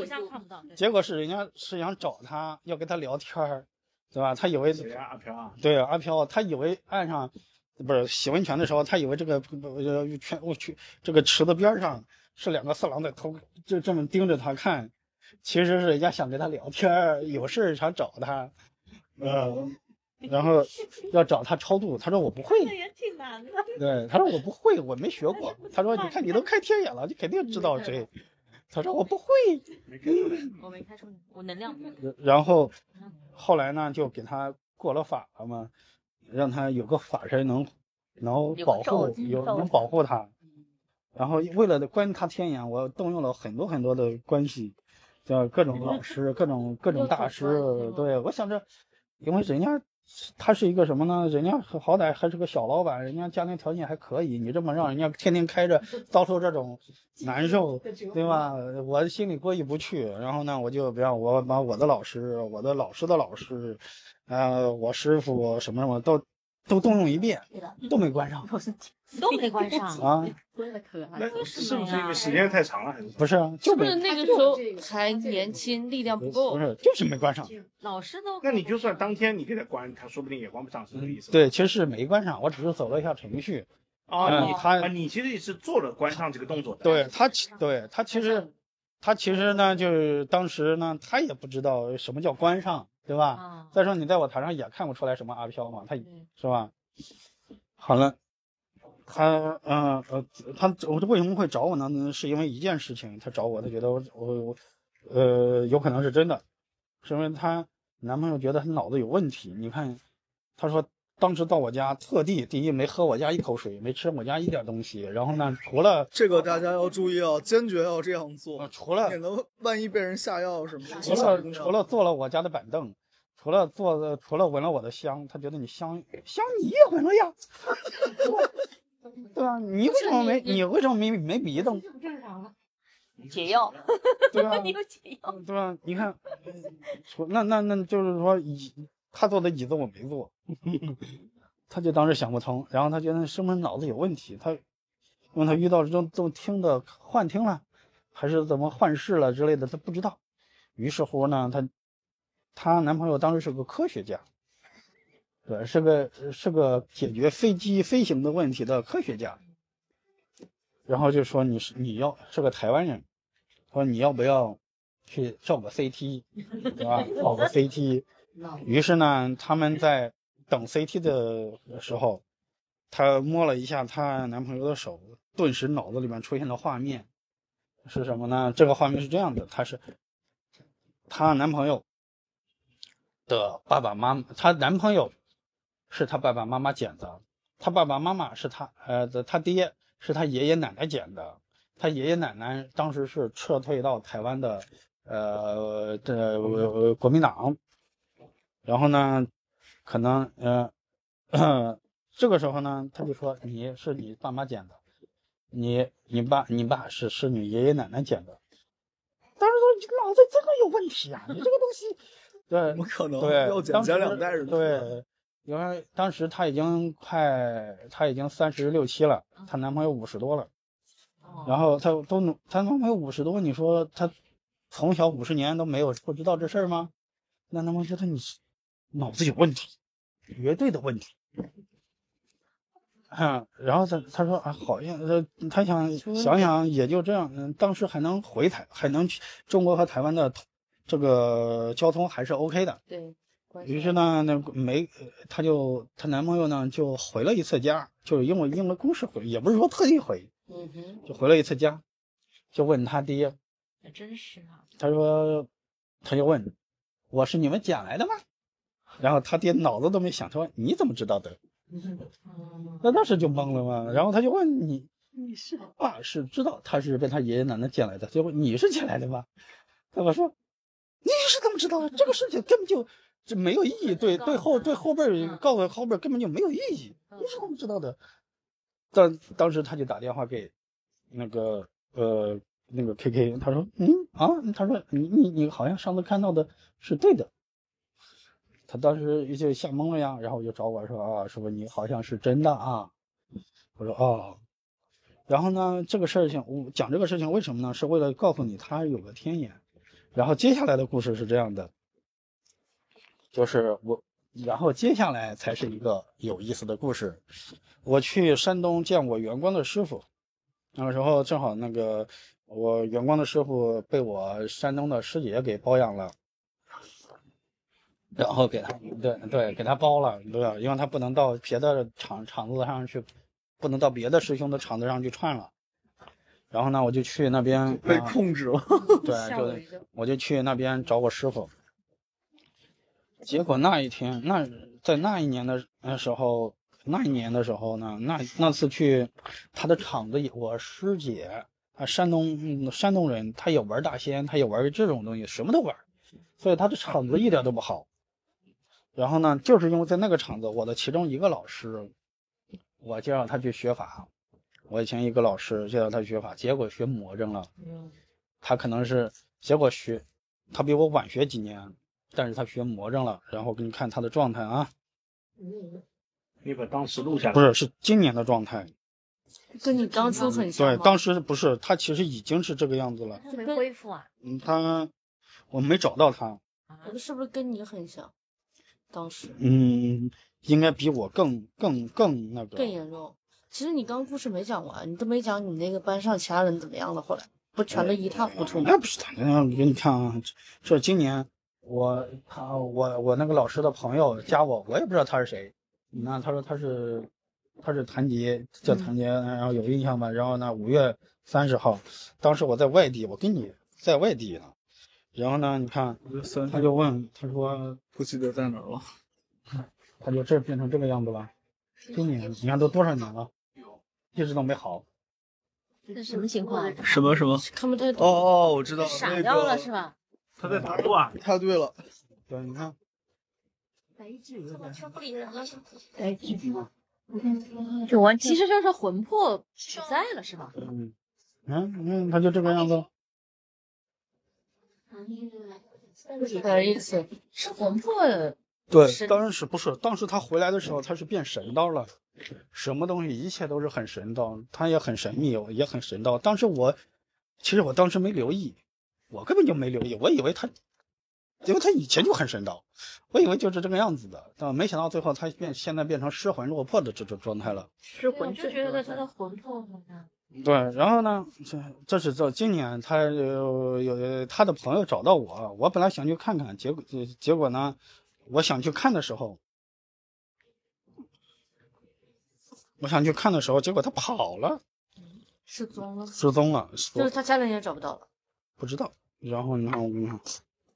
结果是人家是想找她，要跟她聊天儿，对吧？她以为谁呀？阿飘啊，对阿飘，她以为岸上不是洗温泉的时候，他以为这个呃泉我去这个池子边上是两个色狼在偷，就这么盯着他看，其实是人家想跟他聊天，有事儿想找他，呃，然后要找他超度，他说我不会，也挺难的。对，他说我不会，我没学过，他说你看你都开天眼了，你肯定知道谁，他说我不会，没看出来。我没开出，我能量不然后后来呢，就给他过了法了嘛，让他有个法身能能保护，有能保护他。然后为了关他天眼，我动用了很多很多的关系，叫各种老师、各种各种大师。对我想着，因为人家他是一个什么呢？人家好歹还是个小老板，人家家庭条件还可以，你这么让人家天天开着，遭受这种难受，对吧？我心里过意不去。然后呢，我就比方我把我的老师、我的老师的老师，呃，我师傅什么什么都都动用一遍，都没关上。都没关上。啊，可爱。那是不是因为时间太长了，还是？不是啊，就是是那个时候还年轻，力量不够不。是就是没关上。老师都那你就算当天你给他关，他说不定也关不上，是这个意思吗？对，其实是没关上，我只是走了一下程序。啊，你他你啊，你其实也是做了关上这个动作的。对他其对他其实他其实呢，就是当时呢，他也不知道什么叫关上，对吧？啊，再说你在我台上也看不出来什么阿飘嘛，他对是吧？好了，他嗯呃他我为什么会找我呢？是因为一件事情，他找我，他觉得我我我呃有可能是真的，是因为她男朋友觉得她脑子有问题。你看，他说当时到我家，特地第一没喝我家一口水，没吃我家一点东西，然后呢，除了 这个大家要注意啊，坚决要这样呃做，除了免得万一被人下药什么的。除了除了坐了我家的板凳，除了坐的除了闻了我的香，他觉得你香香你也闻了呀，对啊？你为什么没你为什么没没鼻子？解药，对吧？你有解药。对吧？你看，除那那那就是说椅他坐的椅子我没坐，他就当时想不通，然后他觉得是不是脑子有问题？他因为他遇到这种这种听的幻听了，还是怎么幻视了之类的，他不知道。于是乎呢，她她男朋友当时是个科学家，对，是个是个解决飞机飞行的问题的科学家。然后就说你是你要是个台湾人，说你要不要去照个 CT，对吧？照个 CT。于是呢，他们在等 CT 的时候，她摸了一下她男朋友的手，顿时脑子里面出现了画面，是什么呢？这个画面是这样的，她是她男朋友的爸爸妈妈，她男朋友是他爸爸妈妈捡的，他爸爸妈妈是他呃的她爹是他爷爷奶奶捡的，他爷爷奶奶当时是撤退到台湾的呃的、呃、国民党，然后呢，可能呃这个时候呢，他就说你是你爸妈捡的，你你爸你爸是是你爷爷奶奶捡的。当时说你脑子真的有问题啊！你这个东西，对，怎么可能？对，要捡捡两代人。对，因为当时她已经快，她已经三十六七了，她男朋友五十多了，然后她都努，她男朋友五十多，你说她从小五十年都没有不知道这事儿吗？那男朋友觉得你是脑子有问题，绝对的问题。嗯，然后他他说啊，好像呃，他想想想也就这样，嗯，当时还能回台，还能去中国和台湾的这个交通还是 OK 的。对，关于系是呢，那没，她就她男朋友呢就回了一次家，就是因为因为公事回，也不是说特意回，嗯哼，就回了一次家，就问他爹，还真是啊，他说，他就问，我是你们捡来的吗？然后他爹脑子都没想，他说你怎么知道的？嗯那当时就懵了嘛。然后他就问你，你是爸是知道他是被他爷爷奶奶捡来的，结果你是捡来的吗？他爸说，你是怎么知道的？这个事情根本就这没有意义，对对后对后辈儿告诉后辈儿根本就没有意义，你是怎么知道的？但当时他就打电话给那个呃那个 KK，他说嗯啊，他说你你你好像上次看到的是对的。他当时就吓懵了呀，然后就找我说啊，师傅你好像是真的啊。我说哦，然后呢，这个事情我讲这个事情为什么呢？是为了告诉你他有个天眼。然后接下来的故事是这样的，就是我，然后接下来才是一个有意思的故事。我去山东见我圆光的师傅，那个时候正好那个我圆光的师傅被我山东的师姐给包养了。然后给他，对对，给他包了，对吧？因为他不能到别的厂厂子上去，不能到别的师兄的场子上去串了。然后呢，我就去那边被啊控制了。对，就。我就去那边找我师傅。结果那一天，那在那一年的那时候，那一年的时候呢，那那次去他的场子，我师姐啊，山东嗯山东人，他也玩大仙，他也玩这种东西，什么都玩，所以他的场子一点都不好。然后呢，就是因为在那个场子，我的其中一个老师，我介绍他去学法，我以前一个老师介绍他学法，结果学魔怔了。他可能是结果学，他比我晚学几年，但是他学魔怔了。然后给你看他的状态啊，你把当时录下来。不是是今年的状态，跟你当初很像对，当时不是他其实已经是这个样子了。没恢复啊？嗯，他我没找到他，是不是跟你很像？当时嗯，应该比我更更更那个更严重。其实你刚刚故事没讲完，你都没讲你那个班上其他人怎么样了，后来不全都一塌糊涂吗？那不是他，那给你看啊，这这今年我他我我那个老师的朋友加我，我也不知道他是谁。那他说他是他是谭杰，叫谭杰，然后有印象吧？然后呢，五月三十号，当时我在外地，我跟你在外地呢。然后呢，你看他就问，他说不记得在哪儿了。他就这变成这个样子了。今年你看都多少年了，一直都没好。这是什么情况啊？什么什么？看不太懂。哦哦，我知道，那傻掉了个是吧？他在打坐啊，太对了，对，你看，就完，其实就是魂魄不在了是吧？嗯，嗯嗯，他就这个样子了。有点意思。是魂魄对，神当时不是，当时他回来的时候，他是变神道了，什么东西一切都是很神道，他也很神秘，也很神道。当时我，其实我当时没留意，我根本就没留意，我以为他，因为他以前就很神道，我以为就是这个样子的，但没想到最后他变现在变成失魂落魄的这种状态了。失魂就觉得他的魂魄好像对，然后呢，这这是这今年他有有他的朋友找到我，我本来想去看看，结果呃结果呢，我想去看的时候，我想去看的时候，结果他跑了，失踪了，失踪了，就是他家人也找不到了。不知道。然后你看，我跟你看，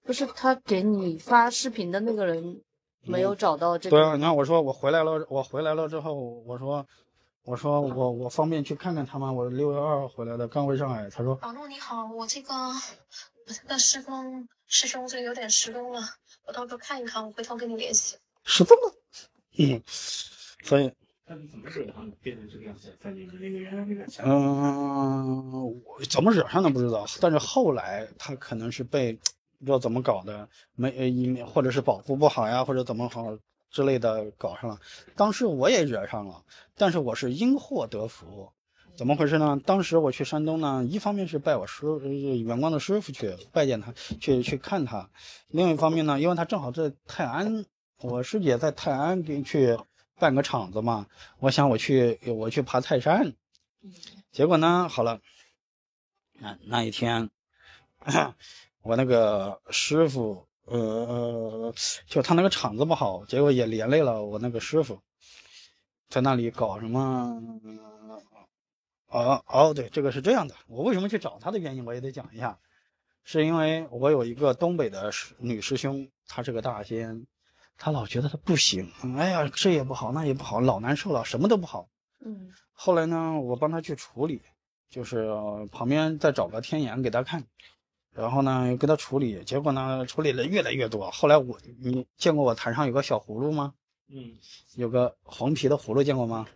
不是他给你发视频的那个人没有找到这个。对啊，你看我说我回来了，我回来了之后，我说我说我我方便去看看他吗？我六月二号回来的，刚回上海。他说老陆你好，我这个我这个施工师兄这个有点失踪了，我到时候看一看，我回头跟你联系。失踪了，嗯，所以他是怎么惹他变成这个样子？在你们那个原那个家，嗯，我怎么惹上的不知道，但是后来他可能是被不知道怎么搞的，没或者是保护不好呀，或者怎么好之类的搞上了。当时我也惹上了，但是我是因祸得福。怎么回事呢？当时我去山东呢，一方面是拜我师呃远光的师傅去拜见他，去去看他；另一方面呢，因为他正好在泰安，我师姐在泰安给去办个场子嘛，我想我去我去爬泰山，结果呢，好了，那那一天，我那个师傅，呃，就他那个场子不好，结果也连累了我那个师傅，在那里搞什么？哦哦，对，这个是这样的。我为什么去找他的原因，我也得讲一下，是因为我有一个东北的师女师兄，她是个大仙，她老觉得他不行，哎呀，这也不好，那也不好，老难受了，什么都不好。嗯，后来呢，我帮他去处理，就是呃旁边再找个天眼给他看，然后呢给他处理，结果呢处理的越来越多。后来我你见过我坛上有个小葫芦吗？嗯，有个黄皮的葫芦见过吗？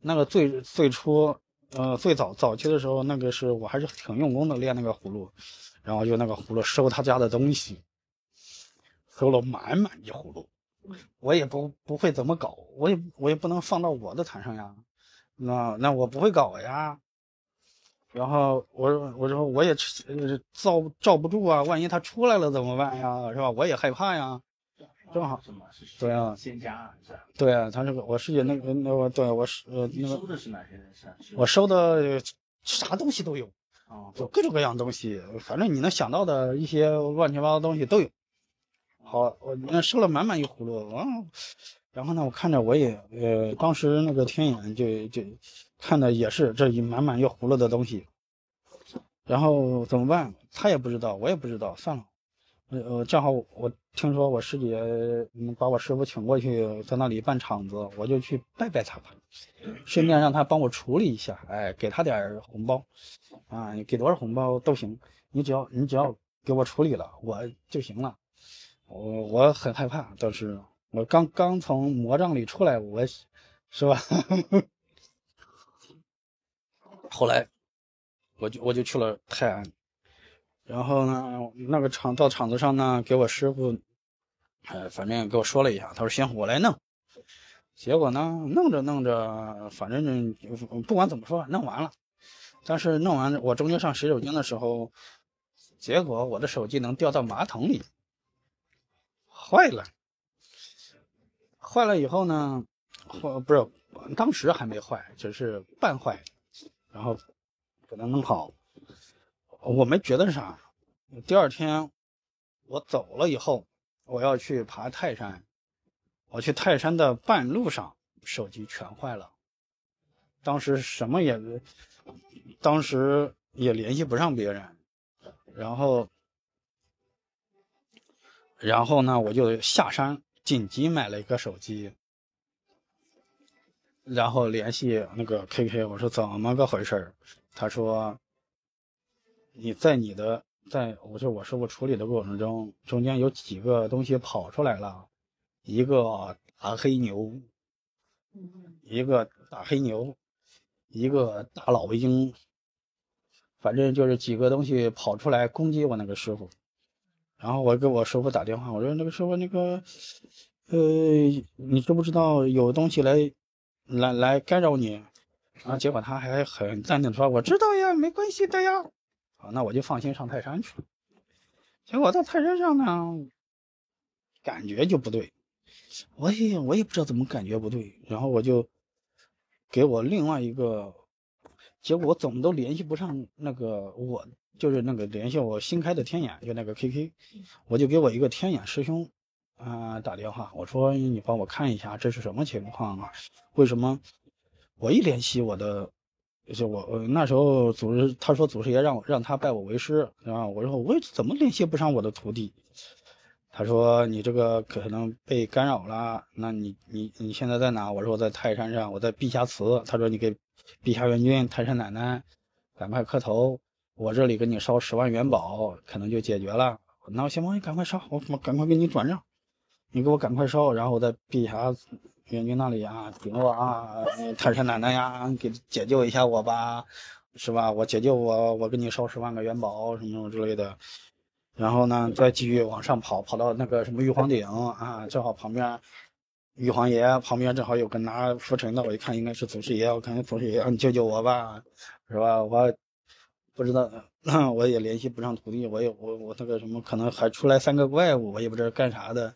那个最最初呃最早早期的时候，那个是我还是挺用功的练那个葫芦，然后就那个葫芦收他家的东西，收了满满一葫芦。我也不不会怎么搞，我也我也不能放到我的坛上呀，那那我不会搞呀。然后我我说我也呃罩罩不住啊，万一他出来了怎么办呀？是吧？我也害怕呀。正好对啊仙家是吧？对啊，他这个我师姐那个那个对我是呃那个收的是哪些人我收的啥东西都有，啊，就各种各样东西，反正你能想到的一些乱七八糟东西都有。好，我那收了满满一葫芦，啊，然后呢，我看着我也呃，当时那个天眼就就看的也是这一满满一葫芦的东西，然后怎么办？他也不知道，我也不知道，算了。呃呃，正好我听说我师姐嗯把我师傅请过去，在那里办场子，我就去拜拜他吧，顺便让他帮我处理一下，哎，给他点红包，啊，给多少红包都行，你只要你只要给我处理了，我就行了。我我很害怕，当时我刚刚从魔障里出来，我是吧？后来我就我就去了泰安，然后呢，那个厂到厂子上呢，给我师傅，呃，反正给我说了一下，他说行，我来弄。结果呢，弄着弄着，反正不管怎么说，弄完了。但是弄完，我中间上洗手间的时候，结果我的手机能掉到马桶里，坏了。坏了以后呢，坏不是当时还没坏，只是半坏，然后给它弄好。我没觉得啥。第二天我走了以后，我要去爬泰山。我去泰山的半路上，手机全坏了。当时什么也，当时也联系不上别人。然后，然后呢，我就下山紧急买了一个手机，然后联系那个 KK，我说怎么个回事他说，你在你的在，我说我师傅处理的过程中，中间有几个东西跑出来了。一个大黑牛，一个大黑牛，一个大老鹰，反正就是几个东西跑出来攻击我那个师傅。然后我给我师傅打电话，我说那个师傅，那个，呃，你知不知道有东西来，来来干扰你？然后，结果他还很淡定说，我知道呀，没关系的呀。好，那我就放心上泰山去了。结果到泰山上呢，感觉就不对。我也我也不知道怎么感觉不对，然后我就给我另外一个，结果我怎么都联系不上那个我就是那个联系我新开的天眼就那个 KK，我就给我一个天眼师兄啊打电话，我说你帮我看一下这是什么情况啊？为什么我一联系我的就我那时候祖师他说祖师爷让让他拜我为师啊，我说我怎么联系不上我的徒弟？他说：“你这个可能被干扰了，那你你你现在在哪？”我说：“我在泰山上，我在碧霞祠。”他说：“你给碧霞元君、泰山奶奶赶快磕头，我这里给你烧十万元宝，可能就解决了。”那行吧，你赶快烧，我赶快给你转账，你给我赶快烧，然后我在碧霞元君那里啊，顶我啊，泰山奶奶呀，给解救一下我吧，是吧？我解救我，我给你烧十万个元宝，什么什么之类的。然后呢，再继续往上跑，跑到那个什么玉皇顶啊，正好旁边，玉皇爷旁边正好有个拿拂尘的，我一看应该是祖师爷，我看祖师爷，你救救我吧，是吧？我不知道，我也联系不上徒弟，我也我我那个什么，可能还出来三个怪物，我也不知道干啥的，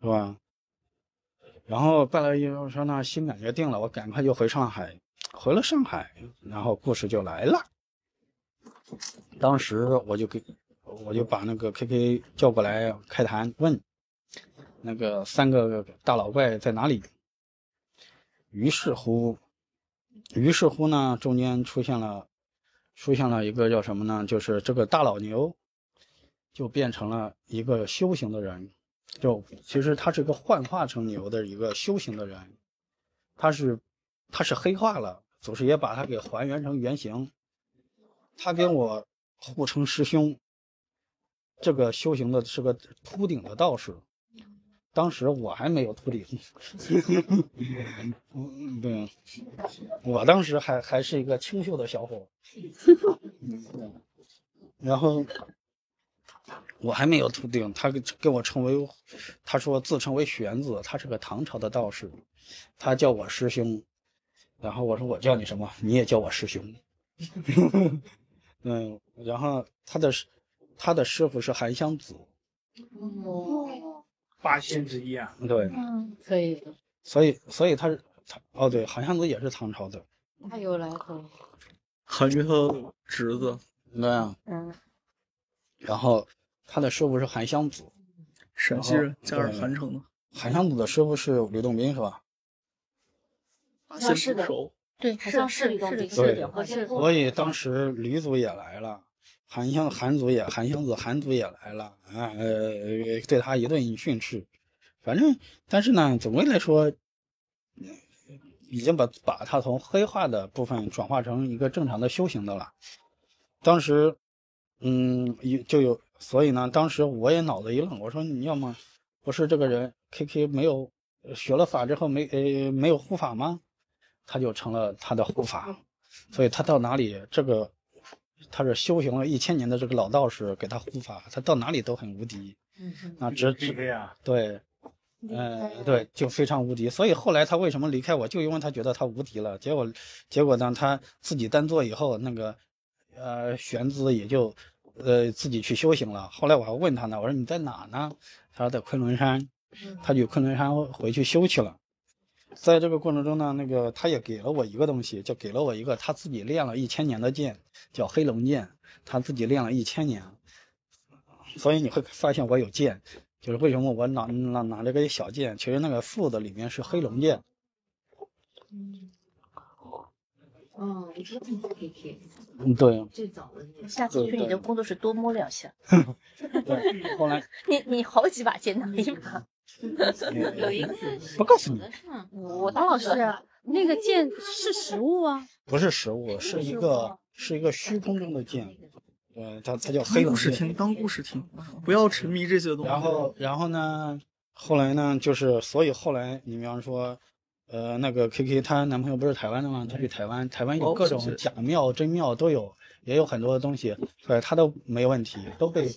是吧？然后拜了一我说那心感觉定了，我赶快就回上海，回了上海，然后故事就来了，当时我就给。我就把那个 K K 叫过来开坛，问那个三个大老怪在哪里。于是乎，于是乎呢，中间出现了出现了一个叫什么呢？就是这个大老牛就变成了一个修行的人，就其实他是个幻化成牛的一个修行的人，他是他是黑化了，祖师爷把他给还原成原形，他跟我互称师兄。这个修行的是个秃顶的道士，当时我还没有秃顶，嗯，对，我当时还还是一个清秀的小伙，然后我还没有秃顶，他跟我称为，他说自称为玄子，他是个唐朝的道士，他叫我师兄，然后我说我叫你什么？你也叫我师兄，嗯，然后他的师。他的师傅是韩湘子，哦，八仙之一啊。对，嗯，可以的。所以，所以他是他哦，对，韩湘子也是唐朝的，他有来头。韩愈他侄子，对啊。嗯。然后他的师傅是韩湘子，陕西人，家是韩城的。韩湘子的师傅是吕洞宾，是吧？好像是的。对，好像是吕洞宾。对，所以当时吕祖也来了。韩湘韩祖也韩湘子韩祖也来了啊，呃，对他一顿训斥，反正但是呢，总归来说，已经把把他从黑化的部分转化成一个正常的修行的了。当时，嗯，有就有，所以呢，当时我也脑子一愣，我说你要么不是这个人 K K 没有学了法之后没呃没有护法吗？他就成了他的护法，所以他到哪里这个。他是修行了一千年的这个老道士给他护法，他到哪里都很无敌。嗯，那只只对，呃，对，就非常无敌。所以后来他为什么离开我，就因为他觉得他无敌了。结果，结果呢，他自己单做以后，那个呃玄子也就呃自己去修行了。后来我还问他呢，我说你在哪呢？他说在昆仑山，他去昆仑山回去修去了。在这个过程中呢，那个他也给了我一个东西，就给了我一个他自己练了一千年的剑，叫黑龙剑，他自己练了一千年。所以你会发现我有剑，就是为什么我拿拿拿这个小剑，其实那个副的里面是黑龙剑。哦，我知道你 KK 嗯，对最早的那个。下次去你的工作室多摸两下。对。后来 你你好几把剑，哪一把？有一个 不告诉你，我当老师，那个剑是实物啊？不是实物，是一个是一个虚空中的剑。对，它它叫黑龙剑。故事听，当故事听，不要沉迷这些东西。然后然后呢，后来呢，就是所以后来你比方说。呃，那个 K K 她男朋友不是台湾的吗？她去台湾，台湾有各种假庙、真庙都有，也有很多东西，对她都没问题，都被，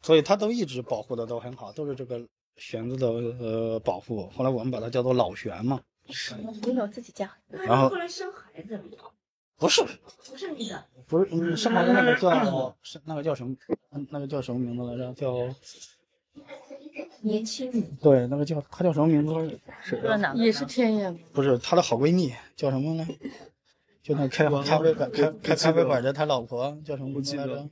所以她都一直保护的都很好，都是这个玄子的呃保护。后来我们把它叫做老玄嘛。没有自己家。然后后来生孩子了。不是。不是你的。不是，嗯，生孩子那个叫是那个叫什么？那个叫什么名字来着？叫。年轻人对，那个叫她叫什么名字？是也是天眼，不是她的好闺蜜叫什么呢？就那开咖啡馆开开咖啡馆的他老婆叫什么名字来着？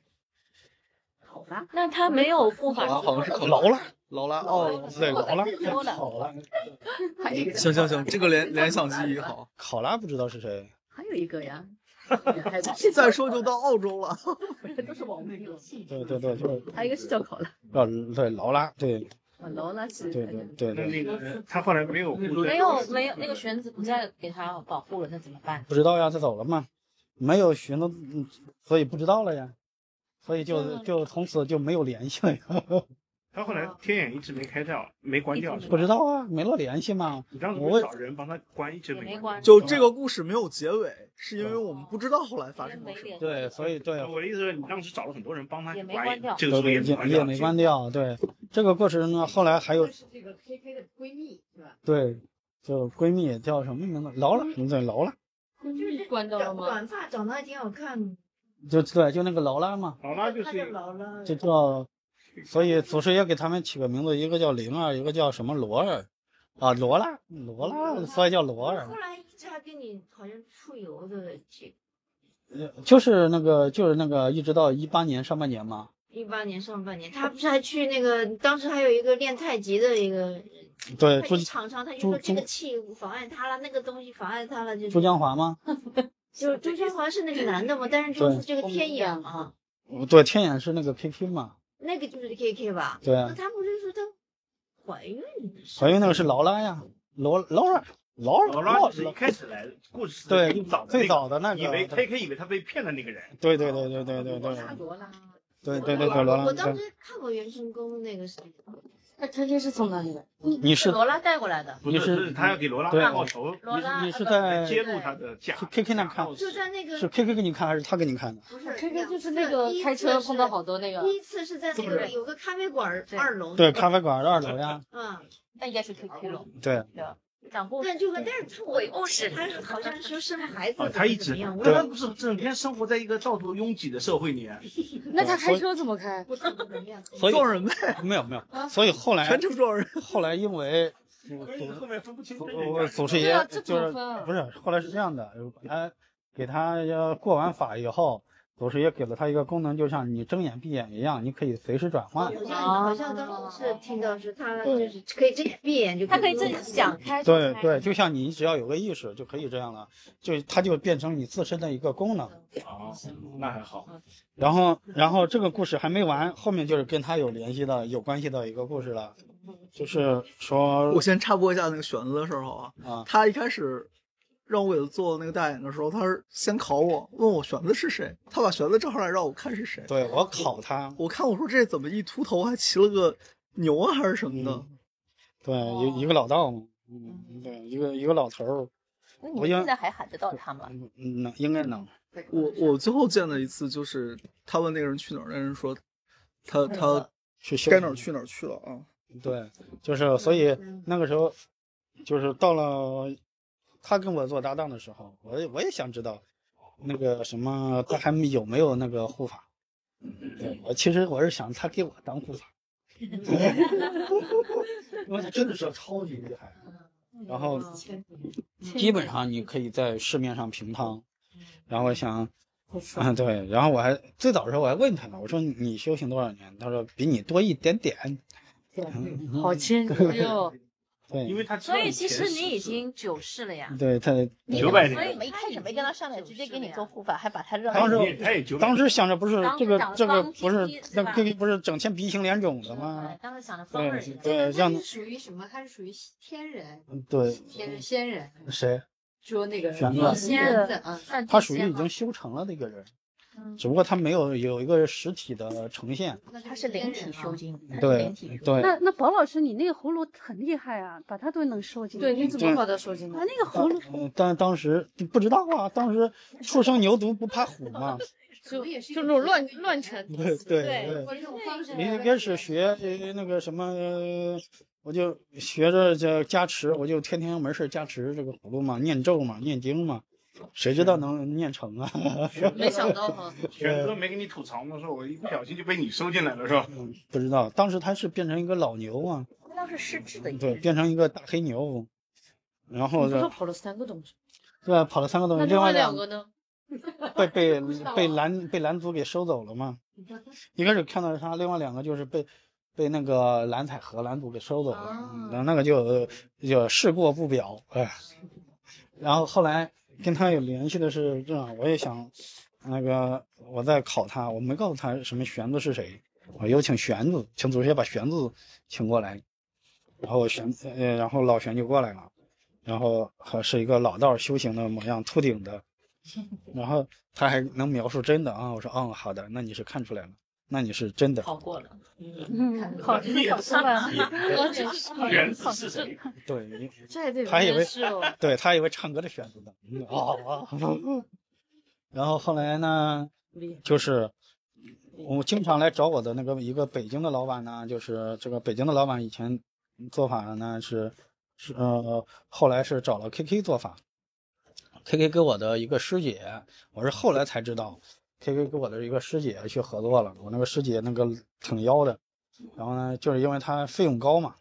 好吧，那他没有护法，好像是劳拉，劳拉哦，对，劳拉，考拉。行行行，这个联联想记忆好。考拉不知道是谁？还有一个呀。再说就到澳洲了，都是。对对对，就是。还有一个是叫考拉。啊，对，劳拉，对。劳拉是。对对对对。那个他后来没有没有没有那个玄子不再给他保护了，那怎么办？不知道呀，他走了嘛，没有玄子，所以不知道了呀，所以就就从此就没有联系了呀。他后来天眼一直没开掉，没关掉，不知道啊，没了联系嘛。你当时找人帮他关，一直没关。就这个故事没有结尾，是因为我们不知道后来发生了什么。对，所以对。我的意思是你当时找了很多人帮他关掉，这个也也没关掉。对，这个过程呢，后来还有。是这个 K K 的闺蜜是吧？对，就闺蜜叫什么名字？劳拉，对，劳拉。就是关掉了吗？短发长得还挺好看。就对，就那个劳拉嘛。劳拉就是。劳拉。就叫。所以祖师爷给他们起个名字，一个叫灵儿，一个叫什么罗儿，啊，罗拉，罗拉，所以叫罗儿。后来一直还跟你好像出游的，呃，就是那个，就是那个，一直到一八年上半年嘛。一八年上半年，他不是还去那个，当时还有一个练太极的一个，对，太极场上，他就说这个气妨碍他了，那个东西妨碍他了，就朱江华吗？就朱江华是那个男的嘛，但是就是这个天眼嘛。对，天眼是那个 KK 嘛。那个就是 K K 吧？对啊。那他不是说他怀孕？怀孕那个是劳拉呀，劳劳拉，劳劳拉是一开始来故事对最早最早的那个，以为 K K 以为他被骗的那个人。对对对对对对对。罗拉。对对对对，罗拉。我当时看过元成功那个是。那 K K 是从哪里来？你是罗拉带过来的？你是他要给罗拉报仇？罗拉，你是在揭露他的假？K K 那看？就在那个。是 K K 给你看还是他给你看的？不是 K K 就是那个开车碰到好多那个。第一次是在那个有个咖啡馆二楼。对，咖啡馆二楼呀。嗯，那应该是 K K 了。对。讲故事。但就但是鬼故事，他好像说生孩子。他一直，对，他不是整天生活在一个道德拥挤的社会里。那他开车怎么开？所以撞人呗。没有没有，所以后来全程撞人。后来因为后面分不清。祖师爷就是不是后来是这样的，他给他要过完法以后。祖师爷给了他一个功能，就像你睁眼闭眼一样，你可以随时转换。好像好像当时是听到是他就是可以睁眼闭眼就。他可以自己想开。对对，就像你只要有个意识就可以这样了，就它就变成你自身的一个功能。啊，那还好。然后然后这个故事还没完，后面就是跟他有联系的、有关系的一个故事了，就是说，我先插播一下那个选择的时候啊，啊，他一开始。让我给他做那个大眼的时候，他是先考我，问我玄子是谁，他把玄子照上来让我看是谁。对我考他，我看我说这怎么一秃头还骑了个牛啊还是什么的？对，一一个老道嘛，嗯，对，一个一个老头儿。那你现在还喊得到他吗？嗯，能，应该能。我我最后见的一次就是他问那个人去哪儿，那人说他他该哪儿去哪儿去了啊。对，就是所以那个时候，就是到了他跟我做搭档的时候，我也我也想知道那个什么他还有没有那个护法。对我其实我是想他给我当护法，因为他真的是超级厉害。然后基本上你可以在市面上平摊。然后我想，嗯对，然后我还最早的时候我还问他呢，我说你修行多少年？他说比你多一点点。好谦虚哦。对，因为他所以其实你已经九世了呀。对他九百年所以，没一开始没跟他上来，直接给你做护法，还把他扔当时当时想着不是这个这个不是那对吧这个不是整天鼻青脸肿的吗？当时想着方二对爷，对，让他是属于什么？他是属于天人，对天人仙人。谁？说那个玄子仙子啊，他属于已经修成了的一个人，只不过它没有有一个实体的呈现。它是灵体修经，对灵体。对，那那宝老师，你那个葫芦很厉害啊，把它都能收进去。对，你怎么把它收进啊，来？那个葫芦嗯，但当时不知道啊，当时初生牛犊不怕虎嘛。就也是一就那种乱乱成。对对对。或者这种方式。你一开始学呃那个什么，呃我就学着这加持，我就天天没事加持这个葫芦嘛，念咒嘛，念经嘛，谁知道能念成啊？没想到哈，选哥没给你吐槽吗？说我一不小心就被你收进来了，是吧？嗯，不知道，当时他是变成一个老牛啊，当时失智的对，变成一个大黑牛，然后这你不是跑了三个东西，对跑了三个东西，另外两两个呢？被被被蓝被蓝族给收走了嘛。一开始看到是他，另外两个就是被被那个蓝采和蓝族给收走了，啊然后那个就就事过不表，哎。然后后来跟他有联系的是这样，我也想那个我在考他，我没告诉他什么玄子是谁，我有请玄子，请祖师爷把玄子请过来，然后玄呃，然后老玄就过来了，然后还是一个老道修行的模样，秃顶的。然后他还能描述真的啊！我说，嗯，好的，那你是看出来了，那你是真的。考过了，嗯，考考出来了。原子是谁？对，这还得他以为。对他以为唱歌的选择呢。嗯哦。然后后来呢，就是我经常来找我的那个一个北京的老板呢，就是这个北京的老板以前做法呢是是呃，后来是找了 KK 做法。K K 给我的一个师姐，我是后来才知道，K K 跟我的一个师姐去合作了。我那个师姐那个挺妖的，然后呢，就是因为他费用高嘛，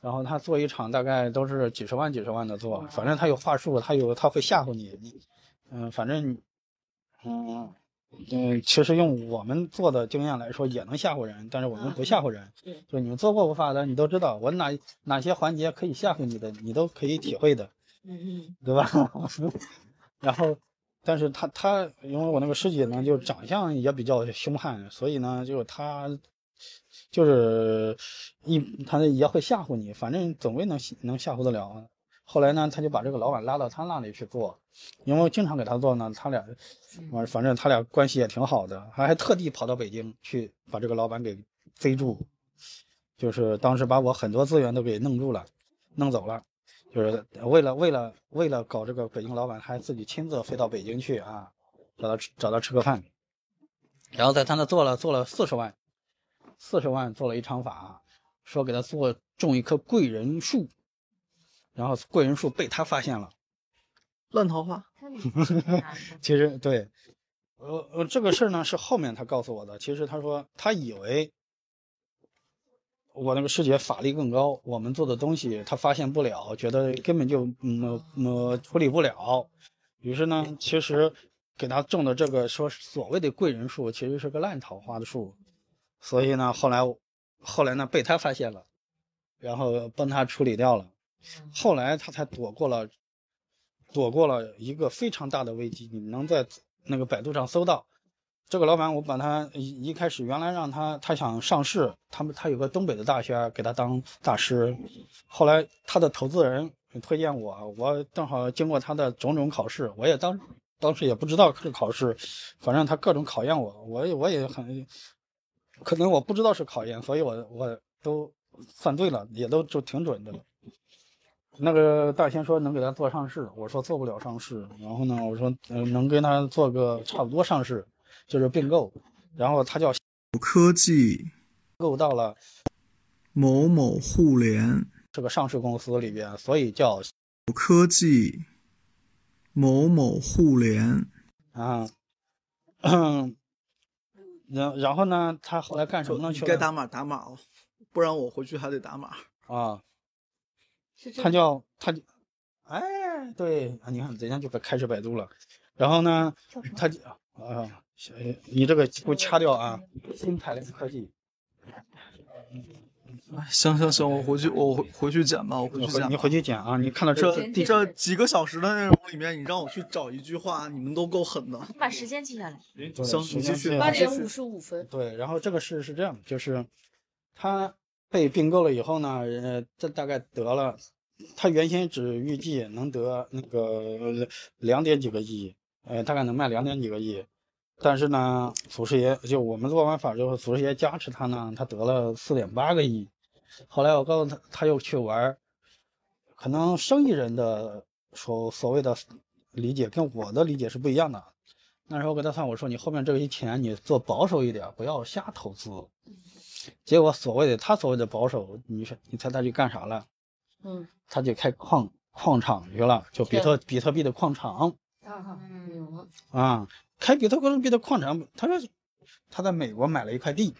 然后他做一场大概都是几十万、几十万的做，反正他有话术，他有他会吓唬你，你，嗯，反正，嗯嗯，其实用我们做的经验来说，也能吓唬人，但是我们不吓唬人，就你们做过无法的，你都知道我哪哪些环节可以吓唬你的，你都可以体会的。嗯嗯对吧？然后，但是他他因为我那个师姐呢，就长相也比较凶悍，所以呢，就他就是一他也会吓唬你，反正总归能能吓唬得了。后来呢，他就把这个老板拉到他那里去做，因为经常给他做呢，他俩反正他俩关系也挺好的，还还特地跑到北京去把这个老板给逮住，就是当时把我很多资源都给弄住了，弄走了。就是为了为了为了搞这个北京老板，还自己亲自飞到北京去啊，找他吃找他吃个饭，然后在他那做了做了四十万，四十万做了一场法，说给他做种一棵贵人树，然后贵人树被他发现了，烂桃花。其实对，呃呃这个事儿呢是后面他告诉我的，其实他说他以为。我那个师姐法力更高，我们做的东西她发现不了，觉得根本就嗯嗯处理不了。于是呢，其实给她种的这个说所谓的贵人树，其实是个烂桃花的树。所以呢，后来后来呢被她发现了，然后帮她处理掉了。后来她才躲过了躲过了一个非常大的危机。你能在那个百度上搜到。这个老板，我把他一一开始原来让他他想上市，他们他有个东北的大学给他当大师，后来他的投资人推荐我，我正好经过他的种种考试，我也当当时也不知道是考试，反正他各种考验我，我我也很可能我不知道是考验，所以我我都算对了，也都就挺准的。那个大仙说能给他做上市，我说做不了上市，然后呢，我说、能跟他做个差不多上市。就是并购，然后他叫科技购到了某某互联这个上市公司里边，所以叫科技某某互联啊，然然后呢，他后来干什么呢？去了该打码打码哦，不然我回去还得打码。啊，他叫他就，哎，对啊，你看人家就开始百度了，然后呢，他就啊，小你这个给我掐掉啊，新泰联科技，哎，行行行，我回去我回回去剪吧，我回去剪。你回去剪啊，你看到这这这几个小时的内容里面，你让我去找一句话，你们都够狠的。把时间记下来。行，你继续。八点五十五分。对，然后这个事是这样，就是他被并购了以后呢，呃，这大概得了，他原先只预计能得那个两点几个亿，呃，大概能卖两点几个亿，但是呢，祖师爷就我们做完法之后，祖师爷加持他呢，他得了四点八个亿。后来我告诉他，他又去玩儿，可能生意人的所所谓的理解跟我的理解是不一样的。那时候我给他算，我说你后面这些钱你做保守一点，不要瞎投资。结果所谓的他所谓的保守，你说你猜他去干啥了？嗯，他就开矿矿场去了，就比特比特币的矿场嗯，啊，开比特币的矿场。他说他在美国买了一块地，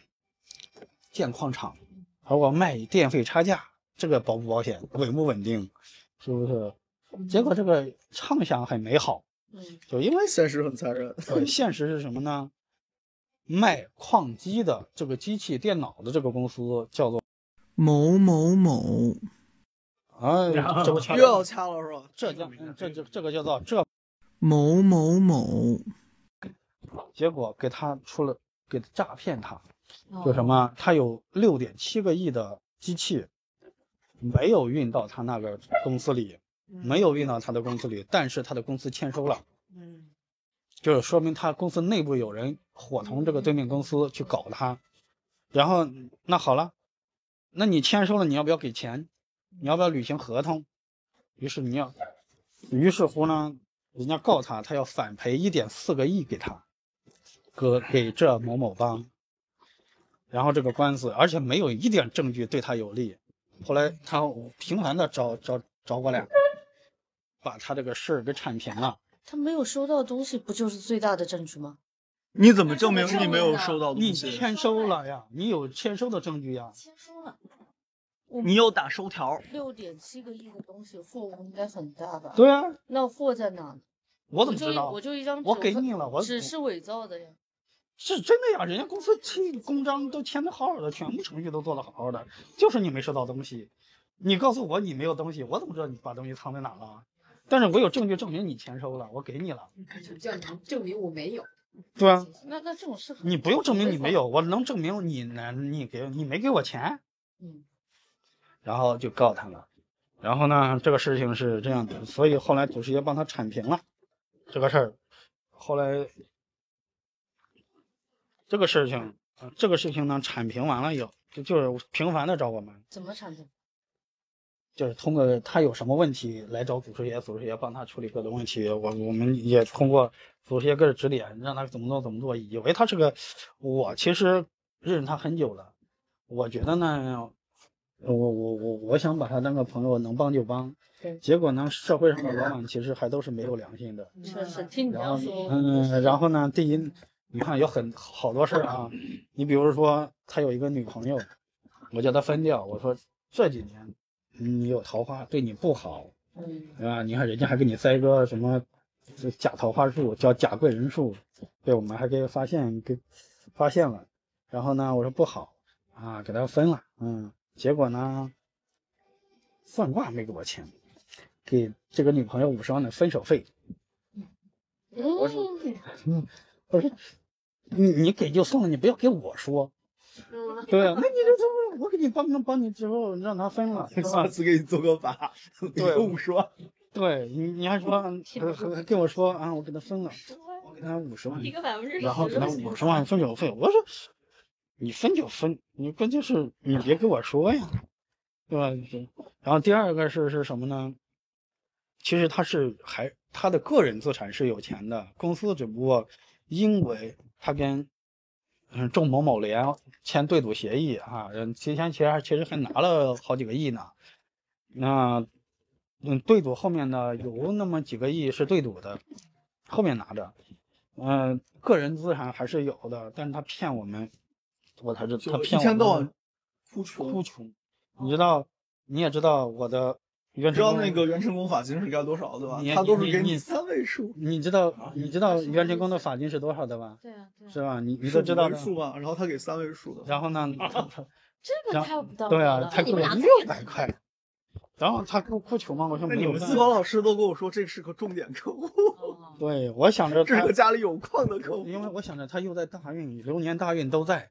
建矿场，而我卖电费差价，这个保不保险，稳不稳定，是不是？结果这个畅想很美好，嗯，就因为现实很残忍。对，现实是什么呢？卖矿机的这个机器电脑的这个公司叫做某某某，哎，这不掐又要掐了是吧？浙江，嗯这这这个叫做浙，某某某，结果给他出了给他诈骗他，哦就什么他有六点七个亿的机器没有运到他那个公司里，没有运到他的公司里，但是他的公司签收了。嗯，就是说明他公司内部有人伙同这个对面公司去搞他，然后那好了，那你签收了，你要不要给钱？你要不要履行合同？于是你要，于是乎呢，人家告他，他要反赔一点四个亿给他，给给这某某帮。然后这个官司，而且没有一点证据对他有利。后来他频繁的找找找我俩，把他这个事儿给铲平了。他没有收到东西，不就是最大的证据吗？你怎么证明你没有收到你东西？你签收了呀，你有签收的证据呀。签收了，你又打收条？六点七个亿的东西，货物应该很大吧？对啊，那货在哪？我怎么知道？我就一张纸，我给你了，我只是伪造的呀。是真的呀，人家公司签公章都签的好好的，全部程序都做的好好的，就是你没收到东西。你告诉我你没有东西，我怎么知道你把东西藏在哪了？但是我有证据证明你签收了，我给你了。就叫你证明我没有。对啊，那那这种事你不用证明你没有，我能证明你呢，你给你没给我钱，嗯，然后就告他了。然后呢，这个事情是这样的，所以后来祖师爷帮他铲平了这个事儿。后来这个事情，啊这个事情呢铲平完了以后，就就是频繁的找我们，怎么铲平？就是通过他有什么问题来找祖师爷，祖师爷帮他处理各种问题。我我们也通过祖师爷各种指点，让他怎么做怎么做。以为他是个，我其实认识他很久了，我觉得呢，我我我我想把他当个朋友，能帮就帮。对结果呢，社会上的老板其实还都是没有良心的。确实，听你这样说，嗯，然后呢，第一，你看有很好多事儿啊，你比如说他有一个女朋友，我叫他分掉，我说这几年你有桃花对你不好，嗯，对吧？你看人家还给你栽个什么假桃花树，叫假贵人树，被我们还给发现给发现了，然后呢，我说不好啊，给他分了，嗯，结果呢，算卦没给我钱，给这个女朋友五十万的分手费。我说，嗯，我说，你你给就算了，你不要给我说。对啊，那你就这么，我给你帮帮帮你之后让他分了，下次给你做个法，对五十万。对你你还说还还跟我说啊，我给他分了，我给他五十万，一个百分之然后给他五十万分手费。我说你分就分，你关键是你别跟我说呀，对吧？然后第二个是是什么呢？其实他是还他的个人资产是有钱的，公司只不过因为他跟嗯中某某联签对赌协议啊，嗯，提前其实还其实还拿了好几个亿呢。那嗯，对赌后面呢有那么几个亿是对赌的，后面拿着，嗯、个人资产还是有的，但是他骗我们，我才知道他一骗我们天到晚哭穷。哭穷。你知道，你也知道我的袁成功知道那个袁成功法金是该多少对吧？他都是给你你三位数，你知道你知道袁成功的法金是多少的吧？对啊，对啊，是吧？你你都知道的。位数吧？然后他给三位数的。然后呢 这个太不道德对啊，了。他给我你们俩六百块，然后他哭哭穷嘛，我说那你。们思考老师都跟我说这是个重点客户，哦对，我想着这是个家里有矿的客户。因为我想着他又在大运，流年大运都在，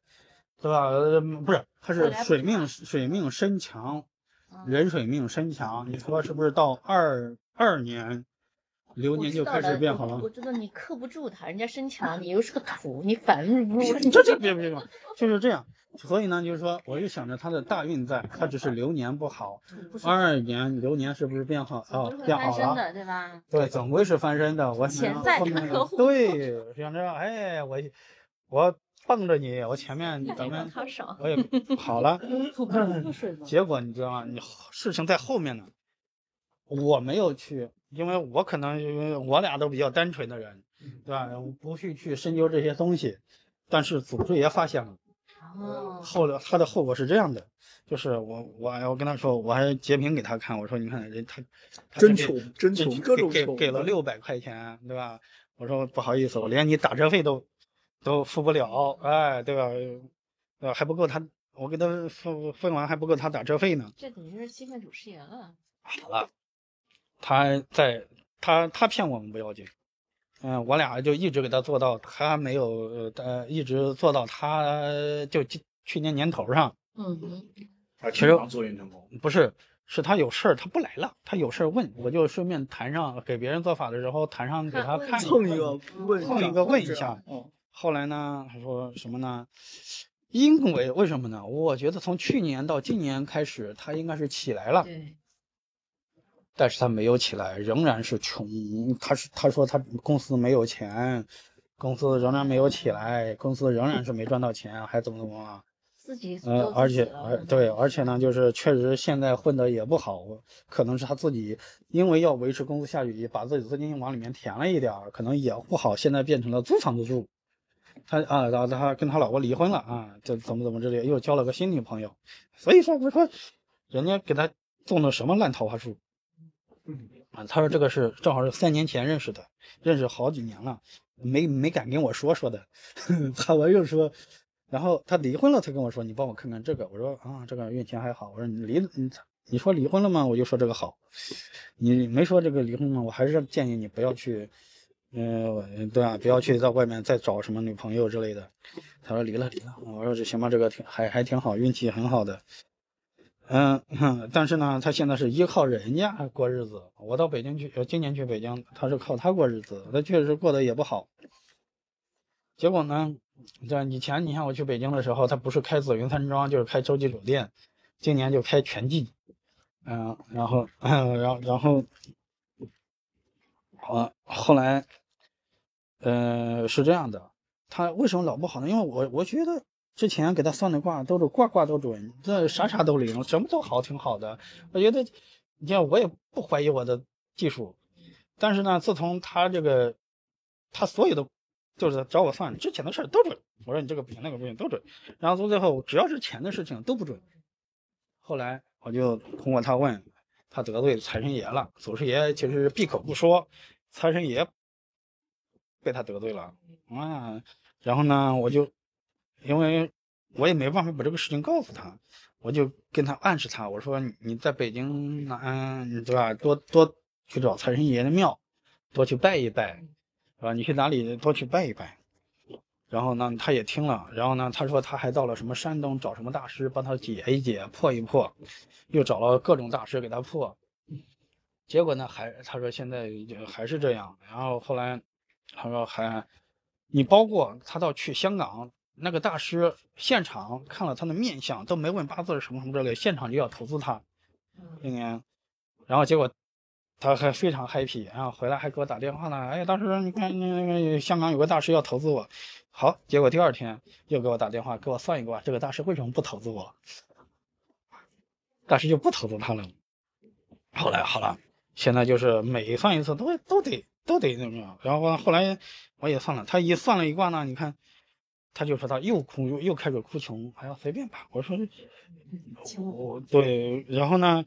对吧？呃，不是，他是水命水命身强，嗯人水命身强。你说是不是到二二年，流年就开始变好了我？知道你克不住他，人家身强，你又是个土，你反日不 入。这这别别别，就是这样。所以呢，就是说，我就想着他的大运在，他只是流年不好。二二年流年是不是变好？哦，变好了。对吧？对，总归是翻身的。我想潜在后面客户对，想着哎，我我傍着你，我前面咱们，我也 好了。结果你知道吗？你事情在后面呢，我没有去，因为我可能因为我俩都比较单纯的人，对吧？我不去去深究这些东西，但是祖师爷发现了。哦，后来他的后果是这样的，就是我我我跟他说，我还截屏给他看，我说你看人他他真穷，真这穷，各种穷。给给给了六百块钱，对吧？我说不好意思，我连你打车费都都付不了，哎，对吧？呃，还不够他，我给他付分完还不够他打车费呢。这等于是欺骗主持人了。好了，他在他他骗我们不要紧，嗯、我俩就一直给他做到，他没有呃一直做到他就去去年年头上，嗯哼，啊，其实做运成功，不是，是他有事儿，他不来了，他有事儿问，我就顺便谈上，给别人做法的时候谈上给他看蹭一个问蹭一个问一下。嗯，后来呢，他说什么呢？因为为什么呢？我觉得从去年到今年开始，他应该是起来了，对，但是他没有起来，仍然是穷。他是他说他公司没有钱，公司仍然没有起来，公司仍然是没赚到钱，还怎么怎么啊？自己嗯，做而且而对，而且呢，就是确实现在混得也不好，可能是他自己因为要维持公司下去，把自己资金往里面填了一点儿，可能也不好，现在变成了租房子住。他啊，然后他跟他老婆离婚了啊，这怎么怎么之类，又交了个新女朋友，所以说我说人家给他种的什么烂桃花树。啊，他说这个是正好是三年前认识的，认识好几年了，没没敢跟我说说的，他我又说，然后他离婚了，他跟我说你帮我看看这个，我说啊这个运气还好，我说你离你你说离婚了吗？我就说这个好，你没说这个离婚吗？我还是建议你不要去，嗯、对啊？不要去在外面再找什么女朋友之类的。他说离了离了，我说这行吧，这个挺还还挺好，运气很好的。嗯，但是呢，他现在是依靠人家过日子。我到北京去，呃今年去北京，他是靠他过日子，他确实过得也不好。结果呢，这以前你看我去北京的时候，他不是开紫云山庄，就是开洲际酒店，今年就开全季，嗯，然后，然后，然后，啊，后来，呃，是这样的，他为什么老不好呢？因为我我觉得之前给他算的卦都是卦卦都准，这啥啥都灵，什么都好，挺好的。我觉得，你看我也不怀疑我的技术，但是呢，自从他这个，他所有的就是找我算之前的事都准，我说你这个不行，那个不行，都准。然后到最后，只要是钱的事情都不准。后来我就通过他问，他得罪财神爷了，祖师爷其实闭口不说，财神爷被他得罪了啊。然后呢，我就因为我也没办法把这个事情告诉他，我就跟他暗示他，我说你你在北京呢，嗯，对吧？多多去找财神爷的庙，多去拜一拜，是吧？你去哪里多去拜一拜。然后呢，他也听了，然后呢，他说他还到了什么山东找什么大师帮他解一解、破一破，又找了各种大师给他破。结果呢，还他说现在就还是这样。然后后来他说还，你包括他到去香港那个大师现场看了他的面相，都没问八字什么什么之类，现场就要投资他。今年，然后结果他还非常 happy，然后回来还给我打电话呢。哎，当时你看那个香港有个大师要投资我，好，结果第二天又给我打电话，给我算一卦，这个大师为什么不投资我？大师就不投资他了。后来好了，现在就是每算一次都都得都得那个，然后后来我也算了，他一算了一卦呢，你看。他就说他又哭又又开始哭穷，还要随便吧。我说，我对，然后呢，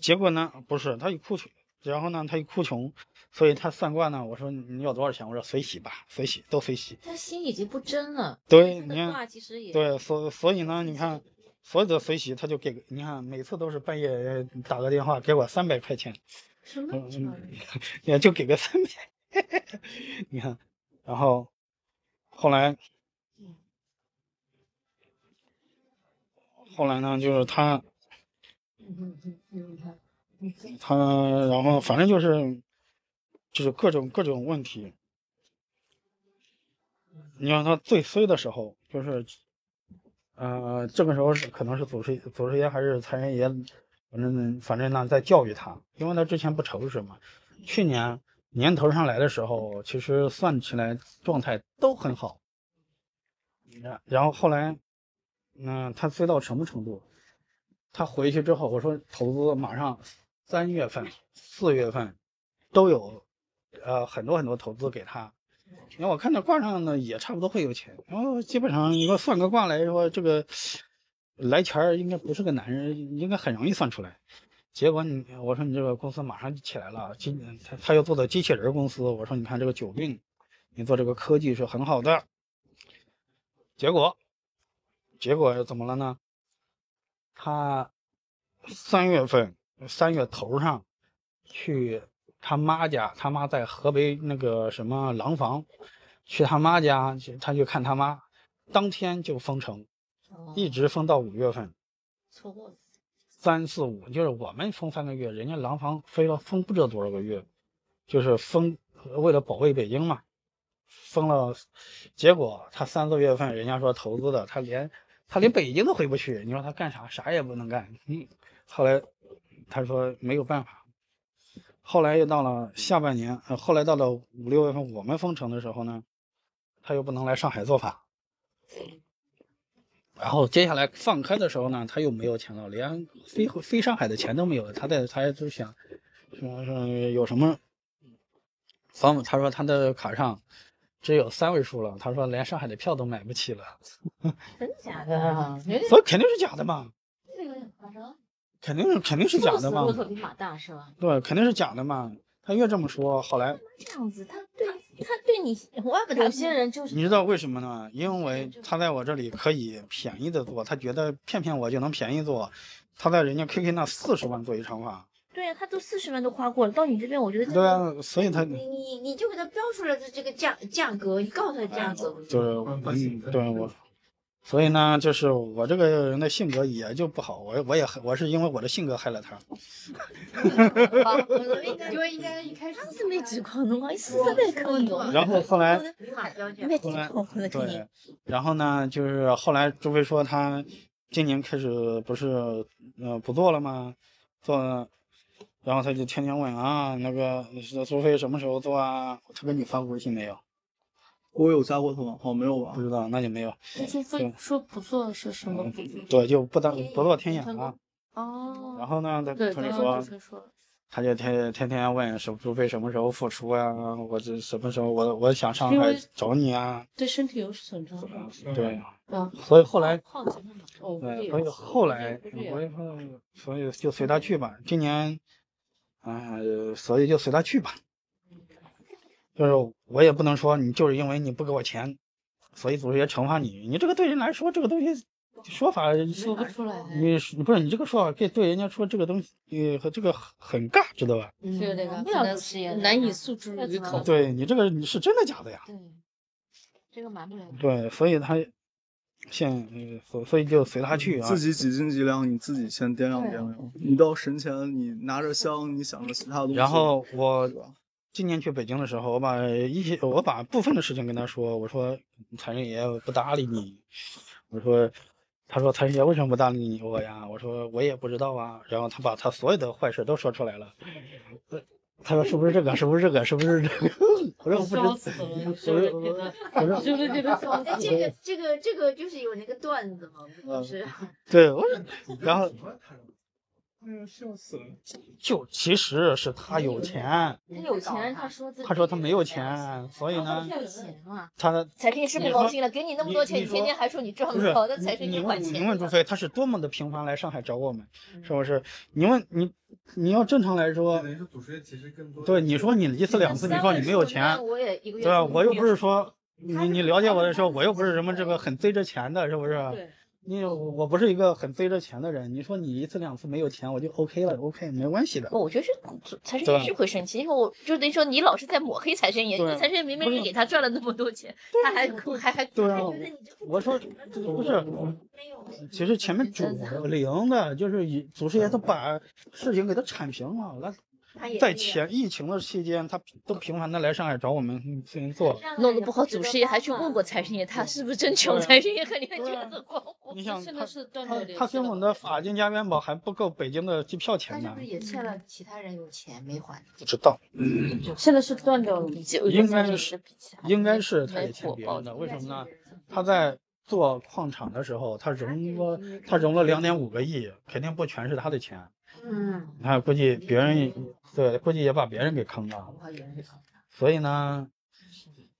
结果呢，不是他一哭穷，然后呢，他一哭穷，所以他算卦呢。我说你要多少钱？我说随喜吧，随喜都随喜。他心已经不真了。对，你看，其实也对，所所以呢，你看所有的随喜，他就给你看，每次都是半夜打个电话给我三百块钱，什么？也就给个三百，你看，然后后来。后来呢，就是他，他，然后反正就是，就是各种各种问题。你看他最衰的时候，就是，呃，这个时候是可能是祖师祖师爷还是财神爷，反正反正呢在教育他，因为他之前不愁实嘛。去年年头上来的时候，其实算起来状态都很好。然后后来。嗯，他飞到什么程度？他回去之后，我说投资马上三月份、四月份都有，呃，很多很多投资给他。因为我看到卦上呢，也差不多会有钱。然后基本上你说算个卦来说，这个来钱应该不是个男人，应该很容易算出来。结果你我说你这个公司马上就起来了，今他他要做的机器人公司，我说你看这个九运，你做这个科技是很好的。结果。结果怎么了呢？他三月份三月头上去他妈家，他妈在河北那个什么廊坊，去他妈家，他去看他妈，当天就封城，一直封到五月份。三四五就是我们封三个月，人家廊坊飞了封不知道多少个月，就是封为了保卫北京嘛，封了。结果他三四月份人家说投资的，他连。他连北京都回不去，你说他干啥？啥也不能干。嗯，后来他说没有办法。后来又到了下半年，呃，后来到了五六月份，我们封城的时候呢，他又不能来上海做法。然后接下来放开的时候呢，他又没有钱了，连飞飞上海的钱都没有。他在他就想，说说有什么方法？他说他的卡上。只有三位数了，他说连上海的票都买不起了，真假的？所以肯定是假的嘛，这个有点夸张，肯定是肯定是假的嘛，骆驼比马大是吧？对，肯定是假的嘛。他越这么说，后来这样子，他对他对你，我不有些人就是你知道为什么呢？因为他在我这里可以便宜的做，他觉得骗骗我就能便宜做，他在人家 KK 那四十万做一场法。对呀，他都四十万都花过了，到你这边我觉得对啊，所以他你你你就给他标出来的这个价价格，你告诉他价格，就是嗯，对我，所以呢，就是我这个人的性格也就不好，我我也我是因为我的性格害了他。因为应该一开始是没几块的话，是在可能。然后后来，后来对，然后呢，就是后来朱飞说他今年开始不是呃不做了吗？做。然后他就天天问啊，那个苏菲什么时候做啊？他给你发微信没有？我有加过他吗？哦，没有吧？不知道，那就没有。说不做是什么？对，就不当不做天眼了。哦。然后呢，他他就说，他就天天天问苏苏菲什么时候复出呀？我这什么时候我我想上海找你啊？对身体有损伤。对。所以后来，对，所以后来，我以后，所以就随他去吧。今年。哎，所以就随他去吧。就是我也不能说你就是因为你不给我钱，所以祖师爷惩罚你。你这个对人来说，这个东西说法说不出来。你不是你这个说法，可以对人家说这个东西和这个很尬，知道吧？是那个难以诉之于口。对你这个你是真的假的呀？对，这个瞒不了。对，所以他。现所所以就随他去啊，自己几斤几两，你自己先掂量掂量。你到神前，你拿着香，你想着其他东西。然后我今年去北京的时候，我把一些我把部分的事情跟他说，我说财神爷不搭理你，我说他说财神爷为什么不搭理你我呀？我说我也不知道啊。然后他把他所有的坏事都说出来了。呃他说是不是这个？是不是这个？是不是这个？我说我不知道。笑死了，我说着说觉得，我说说着觉得笑哎，这个这个这个就是有那个段子嘛，不就是？对，我说 然后嗯，笑死了。就其实是他有钱，他有钱，他说自己他说他没有钱，所以呢，他财神爷是不高兴了，给你那么多钱，你你天天还说你赚不着，那财神你爷管钱你。问朱飞，他是多么的频繁来上海找我们，是不是？你问你，你要正常来说，对你说你一次两次，你说你没有钱，对吧？我又不是说你你了解我的时候，我又不是什么这个很贼着钱的，是不是？对，你我不是一个很追着钱的人，你说你一次两次没有钱，我就 OK 了，OK 没关系的。我觉得是财神爷是会生气，因为我就等于说你老是在抹黑财神爷，对财神爷明明是给他赚了那么多钱，他还还还对啊还觉得你这我说不是，其实前面主零的就是以祖师爷他把事情给他铲平了，那在前疫情的期间，他都频繁的来上海找我们进行做。弄得不好，祖师爷还去问过财神爷，他是不是真穷？财神爷肯定会觉得很慌火。你想他他他给我们的法金加元宝还不够北京的机票钱呢是不是，也欠了其他人有钱没还？不知道，现在是断掉了。就应该是是应该是他也欠别人的，为什么呢？他在做矿场的时候，他融了他融了两点五个亿，肯定不全是他的钱。嗯，你看，估计别人对，估计也把别人给坑了。所以呢，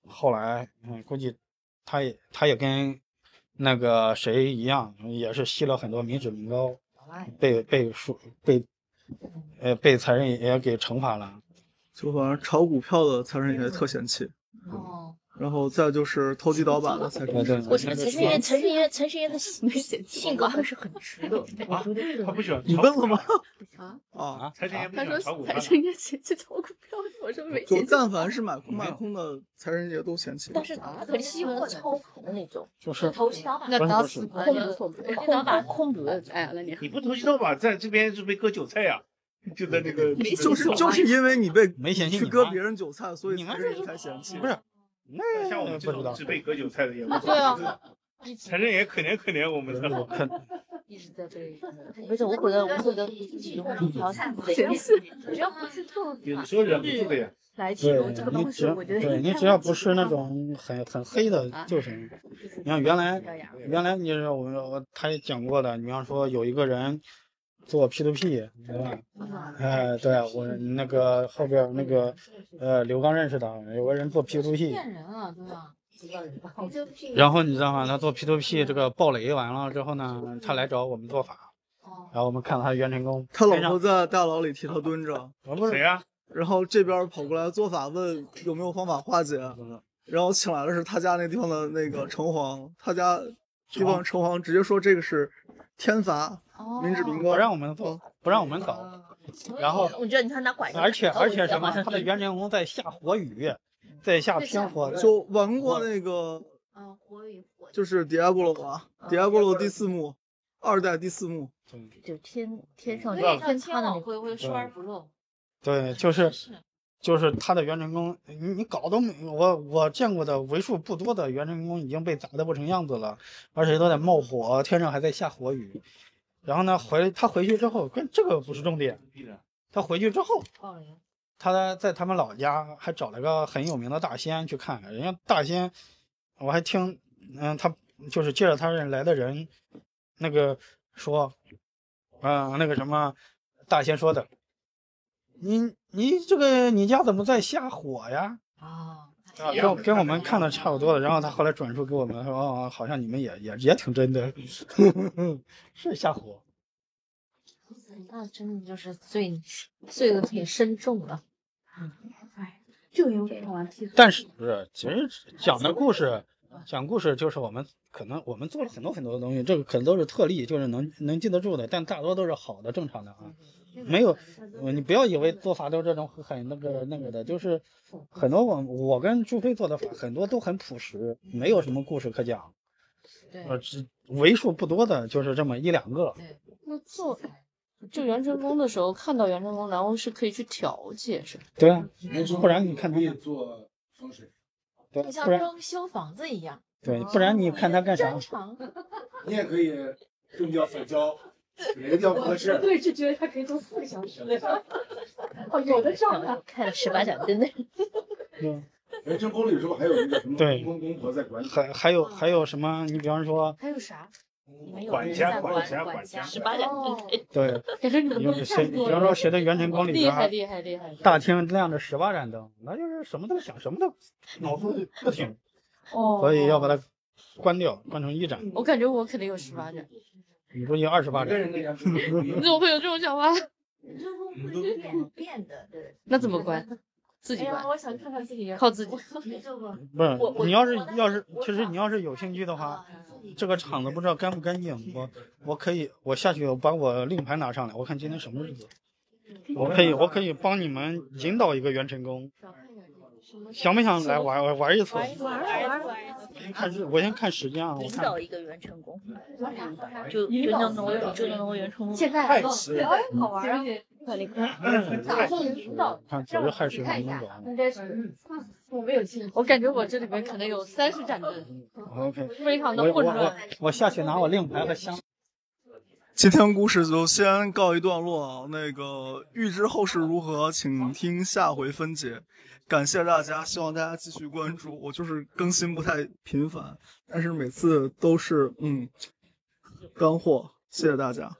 后来嗯，估计他也他也跟那个谁一样，也是吸了很多民脂民膏，被被说被呃被财神爷给惩罚了。就反正炒股票的财神爷特嫌弃，哦，然后再就是投机倒把的财神爷。我觉得财神爷，财神爷，财神爷的性性格还是很直的。啊，他不喜欢。你问了吗？啊，啊，财神爷不他说喜欢炒股票财。神爷嫌弃炒股票，我说没就嫌弃。但凡是买空卖空的财神爷都嫌弃。但是他很喜欢操盘的那种，就是投机倒把。那打不是不是死他空呀！空空打空格。哎，那你你不投机倒把，在这边是被割韭菜呀、就在那个就是就是因为你被没嫌弃去割你吗别人韭菜，所以才嫌弃。不是那像我们这种只被割韭菜的也不对啊，反正也可怜可怜我们的。可 一直在被。不是，我觉得我觉得其中一条嫌弃，只要不是特有的时候忍不住的呀。来这个东西，你只要我觉得对你只要不是那种很很黑的就行。你看原来原来你是我们我他也讲过的，你比方说有一个人做 P to P，对吧？哎，对我那个后边那个呃刘刚认识的，有个人做 P to P，骗人啊，对吧？然后你知道吗？他做 P to P 这个爆雷完了之后呢，他来找我们做法，然后我们看到他袁成功，他老婆在大牢里替他蹲着，谁呀、然后这边跑过来做法问有没有方法化解，然后请来的是他家那地方的那个城隍，他家地方城隍直接说这个是天罚，民脂民膏，不让我们做，不让我们搞，然后我觉得你看他管而且而且什么？他的袁成功在下火雨，在下天火，就玩过那个嗯，火雨火。就是 Diablo 吧，Diablo 第四幕，二代第四幕，就天天上对，天塌的那个。网恢恢，疏而不漏。对，就是是就是他的元成功，你你搞都没我我见过的为数不多的元成功已经被砸得不成样子了，而且都在冒火，天上还在下火雨。然后呢，回他回去之后，跟这个不是重点，他回去之后。他在他们老家还找了个很有名的大仙去看，人家大仙，我还听，嗯，他就是借着他人来的人，那个说，啊、那个什么，大仙说的，你你这个你家怎么在下火呀？啊，啊，跟跟我们看的差不多了，然后他后来转述给我们说，哦，好像你们也也也挺真的，是下火。那真的就是罪罪恶挺深重了。就因为看完 T 但是不是，其实讲的故事，讲故事就是我们可能我们做了很多很多的东西，这个可能都是特例，就是能能记得住的，但大多都是好的、正常的啊。没有，呃你不要以为做法都是这种很那个那个的，就是很多我我跟朱飞做的法很多都很朴实，没有什么故事可讲，对呃，只为数不多的就是这么一两个。那做就袁成功的时候，看到袁成功，然后是可以去调节，是吧？对啊，不然你看他，做风水，对，就像装修房子一样。对，不然你看他干啥。你也可以正教反教，哪个教不合适？对，就觉得他可以做四个小时的。哦，有的上啊。开了十八盏灯的。嗯，宫里是不是还有一个什么对公公婆在管理？还还有还有什么？你比方说，还有啥？管家，管家，管家，十八盏灯。对，感 觉你们都有谁？比方说谁的元辰宫里厉害厉害厉害。大厅亮着十八盏灯，那就是什么都想，什么都脑子不停，哦。所以要把它关掉，关成一盏。我感觉我肯定有十八盏。你说你二十八盏。你怎么会有这种想法？变的，对。那怎么关？自己关。我想看看自己。靠自己。不是，你要是要是，其实你要是有兴趣的话，这个场子不知道干不干净，我我可以我下去我把我令牌拿上来，我看今天什么日子，我可以我可以帮你们引导一个元成功。想不想来玩玩一次？玩玩玩。看日，我先看时间啊。引导一个元成功，就就那种就那种元成功。现在太迟了，好玩啊！快点快！打算引导。看九月亥时能走。应该是。我没有进。我感觉我这里面可能有三十盏灯。OK。非常的我混乱。我下去拿我令牌和香。今天故事就先告一段落，那个预知后事如何，请听下回分解。感谢大家希望大家继续关注。我就是更新不太频繁但是每次都是嗯干货谢谢大家。